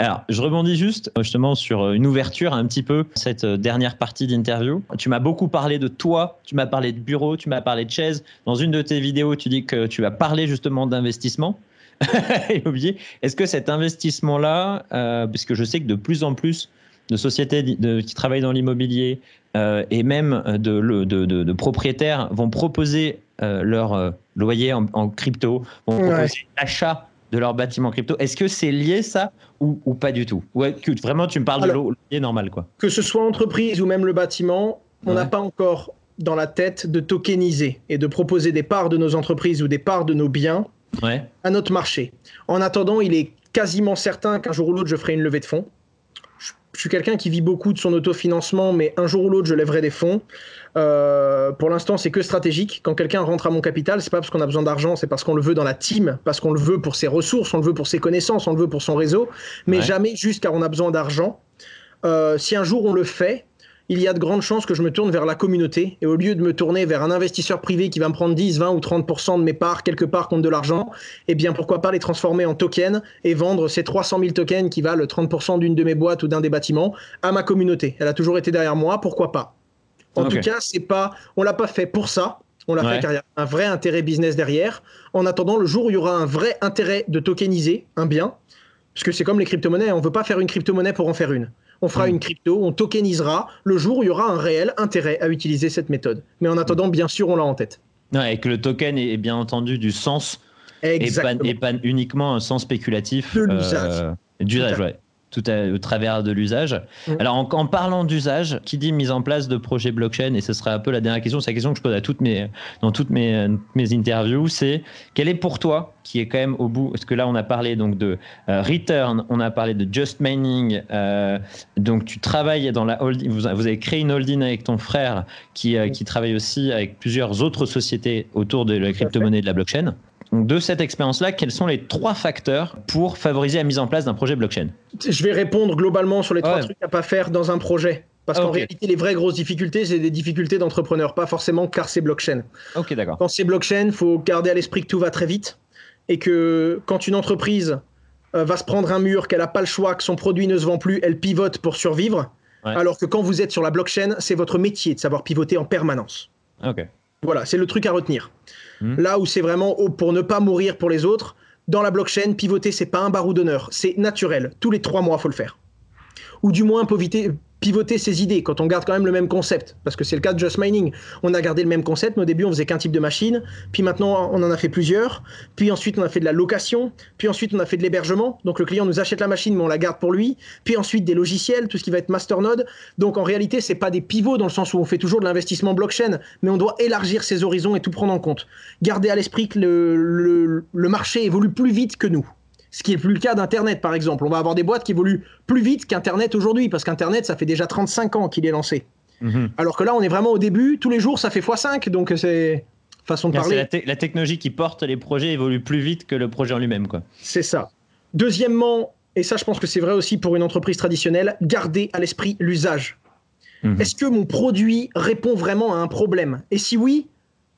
Euh, alors, je rebondis juste justement sur une ouverture un petit peu, cette euh, dernière partie d'interview. Tu m'as beaucoup parlé de toi tu m'as parlé de bureau, tu m'as parlé de chaise. Dans une de tes vidéos, tu dis que tu vas parler justement d'investissement. <laughs> Est-ce que cet investissement-là, euh, puisque je sais que de plus en plus de sociétés qui travaillent dans l'immobilier euh, et même de, propriétaires vont proposer euh, leur loyer en, crypto, vont proposer l'achat de leur bâtiment crypto. Est-ce que c'est lié ça ou, pas du tout? Ou que vraiment tu me parles de loyer normal quoi Que ce soit entreprise ou même le bâtiment, on n'a pas encore dans la tête de tokeniser et de proposer des parts de nos entreprises ou des parts de nos biens à notre marché. En attendant, il est quasiment certain qu'un jour ou l'autre, je ferai une levée de fonds. Je, suis quelqu'un qui vit beaucoup de son autofinancement, mais un jour ou l'autre, je lèverai des fonds. Euh, pour l'instant, c'est que stratégique. Quand quelqu'un rentre à mon capital, c'est pas parce qu'on a besoin d'argent, c'est parce qu'on le veut dans la team, parce qu'on le veut pour ses ressources, on le veut pour ses connaissances, on le veut pour son réseau, mais jamais juste car on a besoin d'argent. Euh, si un jour on le fait, il y a de grandes chances que je me tourne vers la communauté. Et au lieu de me tourner vers un investisseur privé qui va me prendre 10, 20 ou 30% de mes parts quelque part contre de l'argent, eh bien pourquoi pas les transformer en tokens et vendre ces 300 000 tokens qui valent 30% d'une de mes boîtes ou d'un des bâtiments à ma communauté. Elle a toujours été derrière moi, pourquoi pas? En tout cas, c'est pas, on l'a pas fait pour ça. On l'a fait car il y a un vrai intérêt business derrière. En attendant, le jour où il y aura un vrai intérêt de tokeniser un bien, parce que c'est comme les crypto-monnaies, on ne veut pas faire une crypto-monnaie pour en faire une on fera mm. une crypto, on tokenisera le jour où il y aura un réel intérêt à utiliser cette méthode. Mais en attendant, bien sûr, on l'a en tête. et que le token est bien entendu du sens et pas, uniquement un sens spéculatif. De l'usage. Euh, d'usage, ouais. Tout au travers de l'usage. Alors, en, parlant d'usage, qui dit mise en place de projets blockchain, et ce sera un peu la dernière question, c'est la question que je pose à toutes mes, dans toutes mes, mes interviews, c'est quel est pour toi, qui est quand même au bout, parce que là, on a parlé donc de euh, Return, on a parlé de Just Mining, euh, donc tu travailles dans la holding, vous, avez créé une holding avec ton frère qui, euh, qui travaille aussi avec plusieurs autres sociétés autour de la crypto-monnaie de la blockchain de cette expérience-là, quels sont les trois facteurs pour favoriser la mise en place d'un projet blockchain Je vais répondre globalement sur les trois trucs à pas faire dans un projet. Parce qu'en réalité, les vraies grosses difficultés, c'est des difficultés d'entrepreneurs, pas forcément car c'est blockchain. Ok, d'accord. Quand c'est blockchain, il faut garder à l'esprit que tout va très vite et que quand une entreprise euh, va se prendre un mur, qu'elle n'a pas le choix, que son produit ne se vend plus, elle pivote pour survivre. Alors que quand vous êtes sur la blockchain, c'est votre métier de savoir pivoter en permanence. Ok. Voilà, c'est le truc à retenir. Hmm. Là où c'est vraiment pour ne pas mourir pour les autres, dans la blockchain, pivoter, c'est pas un barou d'honneur, c'est naturel. Tous les trois mois, faut le faire. Ou du moins pivoter, pivoter ses idées quand on garde quand même le même concept. Parce que c'est le cas de Just Mining. On a gardé le même concept, mais au début on faisait qu'un type de machine, puis maintenant on en a fait plusieurs, puis ensuite on a fait de la location, puis ensuite on a fait de l'hébergement. Donc le client nous achète la machine, mais on la garde pour lui, puis ensuite des logiciels, tout ce qui va être masternode. Donc en réalité, c'est pas des pivots dans le sens où on fait toujours de l'investissement blockchain, mais on doit élargir ses horizons et tout prendre en compte. Garder à l'esprit que le, le marché évolue plus vite que nous. Ce qui est plus le cas d'Internet, par exemple. On va avoir des boîtes qui évoluent plus vite qu'Internet aujourd'hui, parce qu'Internet, ça fait déjà 35 ans qu'il est lancé. Mhm. Alors que là, on est vraiment au début. Tous les jours, ça fait x5, donc c'est façon de parler. La, la, technologie qui porte les projets évolue plus vite que le projet en lui-même. C'est ça. Deuxièmement, et ça, je pense que c'est vrai aussi pour une entreprise traditionnelle, garder à l'esprit l'usage. Mhm. Est-ce que mon produit répond vraiment à un problème? Et si oui,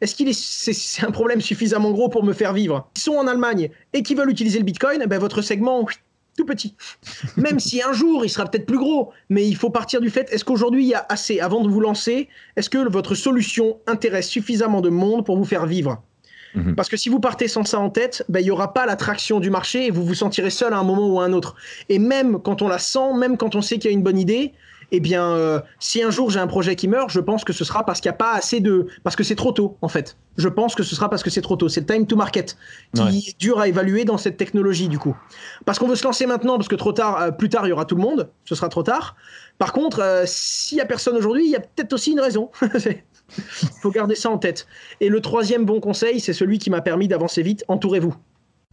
est-ce qu'il est, c'est, un problème suffisamment gros pour me faire vivre? Ils sont en Allemagne et qui veulent utiliser le Bitcoin, ben votre segment, tout petit. <laughs> Même si un jour il sera peut-être plus gros, mais il faut partir du fait, est-ce qu'aujourd'hui il y a assez, avant de vous lancer, est-ce que votre solution intéresse suffisamment de monde pour vous faire vivre? Mhm. parce que si vous partez sans ça en tête, ben, il n'y aura pas l'attraction du marché et vous vous sentirez seul à un moment ou à un autre. Et même quand on la sent, même quand on sait qu'il y a une bonne idée, eh bien, euh, si un jour j'ai un projet qui meurt, je pense que ce sera parce qu'il n'y a pas assez de. parce que c'est trop tôt, en fait. Je pense que ce sera parce que c'est trop tôt. C'est le time to market qui est dur à évaluer dans cette technologie, du coup. Parce qu'on veut se lancer maintenant, parce que trop tard, euh, plus tard, il y aura tout le monde, ce sera trop tard. Par contre, euh, s'il n'y a personne aujourd'hui, il y a peut-être aussi une raison. Il <laughs> faut garder ça en tête. Et le troisième bon conseil, c'est celui qui m'a permis d'avancer vite entourez-vous.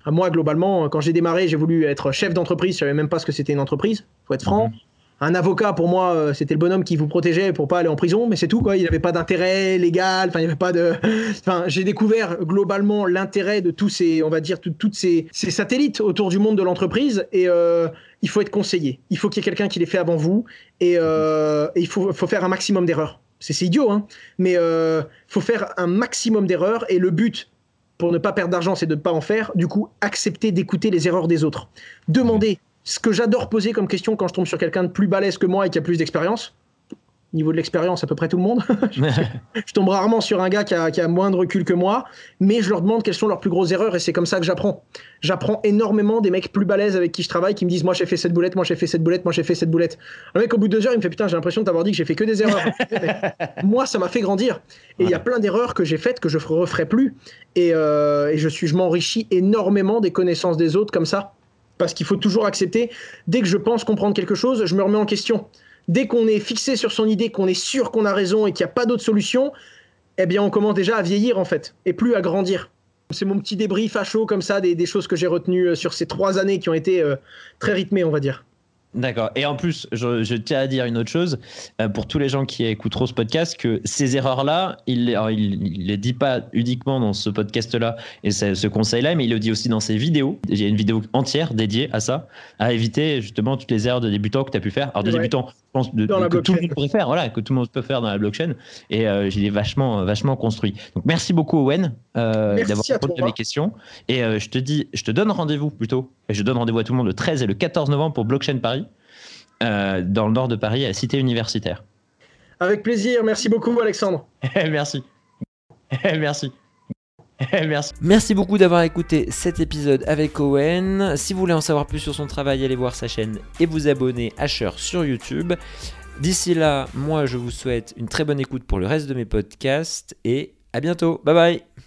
Moi, globalement, quand j'ai démarré, j'ai voulu être chef d'entreprise. Je savais même pas ce que c'était une entreprise. Faut être franc. Mhm un avocat pour moi euh, c'était le bonhomme qui vous protégeait pour pas aller en prison mais c'est tout quoi il n'avait pas d'intérêt légal enfin il pas de <laughs> enfin j'ai découvert globalement l'intérêt de tous ces on va dire toutes ces, satellites autour du monde de l'entreprise et euh, il faut être conseillé il faut qu'il y ait quelqu'un qui l'ait fait avant vous et, euh, il faut, faut, faire un maximum d'erreurs c'est idiot hein mais il faut faire un maximum d'erreurs et le but pour ne pas perdre d'argent, c'est de ne pas en faire. Du coup, accepter d'écouter les erreurs des autres. Demander ce que j'adore poser comme question quand je tombe sur quelqu'un de plus balèze que moi et qui a plus d'expérience, niveau de l'expérience, à peu près tout le monde. <laughs> <laughs> je tombe rarement sur un gars qui a, moins de recul que moi, mais je leur demande quelles sont leurs plus grosses erreurs et c'est comme ça que j'apprends. J'apprends énormément des mecs plus balèzes avec qui je travaille qui me disent Moi j'ai fait cette boulette, moi j'ai fait cette boulette, moi j'ai fait cette boulette. Le mec, au bout de deux heures, il me fait Putain, j'ai l'impression de t'avoir dit que j'ai fait que des erreurs. <laughs> moi, ça m'a fait grandir. Et il y a plein d'erreurs que j'ai faites que je ne referai plus. Et, euh, et je, suis, je m'enrichis énormément des connaissances des autres comme ça parce qu'il faut toujours accepter, dès que je pense comprendre quelque chose, je me remets en question. Dès qu'on est fixé sur son idée, qu'on est sûr qu'on a raison et qu'il n'y a pas d'autre solution, eh bien on commence déjà à vieillir en fait, et plus à grandir. C'est mon petit débrief à chaud comme ça, des, choses que j'ai retenues euh, sur ces trois années qui ont été euh, très rythmées, on va dire. D'accord. Et en plus, je, tiens à dire une autre chose euh, pour tous les gens qui écouteront ce podcast que ces erreurs-là, il ne les dit pas uniquement dans ce podcast-là et ce conseil-là, mais il le dit aussi dans ses vidéos. Il y a une vidéo entière dédiée à ça, à éviter justement toutes les erreurs de débutants que tu as pu faire. Alors, de débutants, je pense de, que tout le monde pourrait faire, voilà, que tout le monde peut faire dans la blockchain. Et euh, j'ai vachement, vachement construit. Donc, merci beaucoup, Owen, euh, d'avoir répondu à mes questions. Et euh, je te dis, je te donne rendez-vous plutôt, et je donne rendez-vous à tout le monde le 13 et le 14 novembre pour Blockchain Paris. Euh, dans le nord de Paris, à la Cité universitaire. Avec plaisir, merci beaucoup Alexandre. <laughs> merci. <laughs> merci. <laughs> Merci. Merci beaucoup d'avoir écouté cet épisode avec Owen. Si vous voulez en savoir plus sur son travail, allez voir sa chaîne et vous abonner à Shure sur YouTube. D'ici là, moi je vous souhaite une très bonne écoute pour le reste de mes podcasts et à bientôt. Bye bye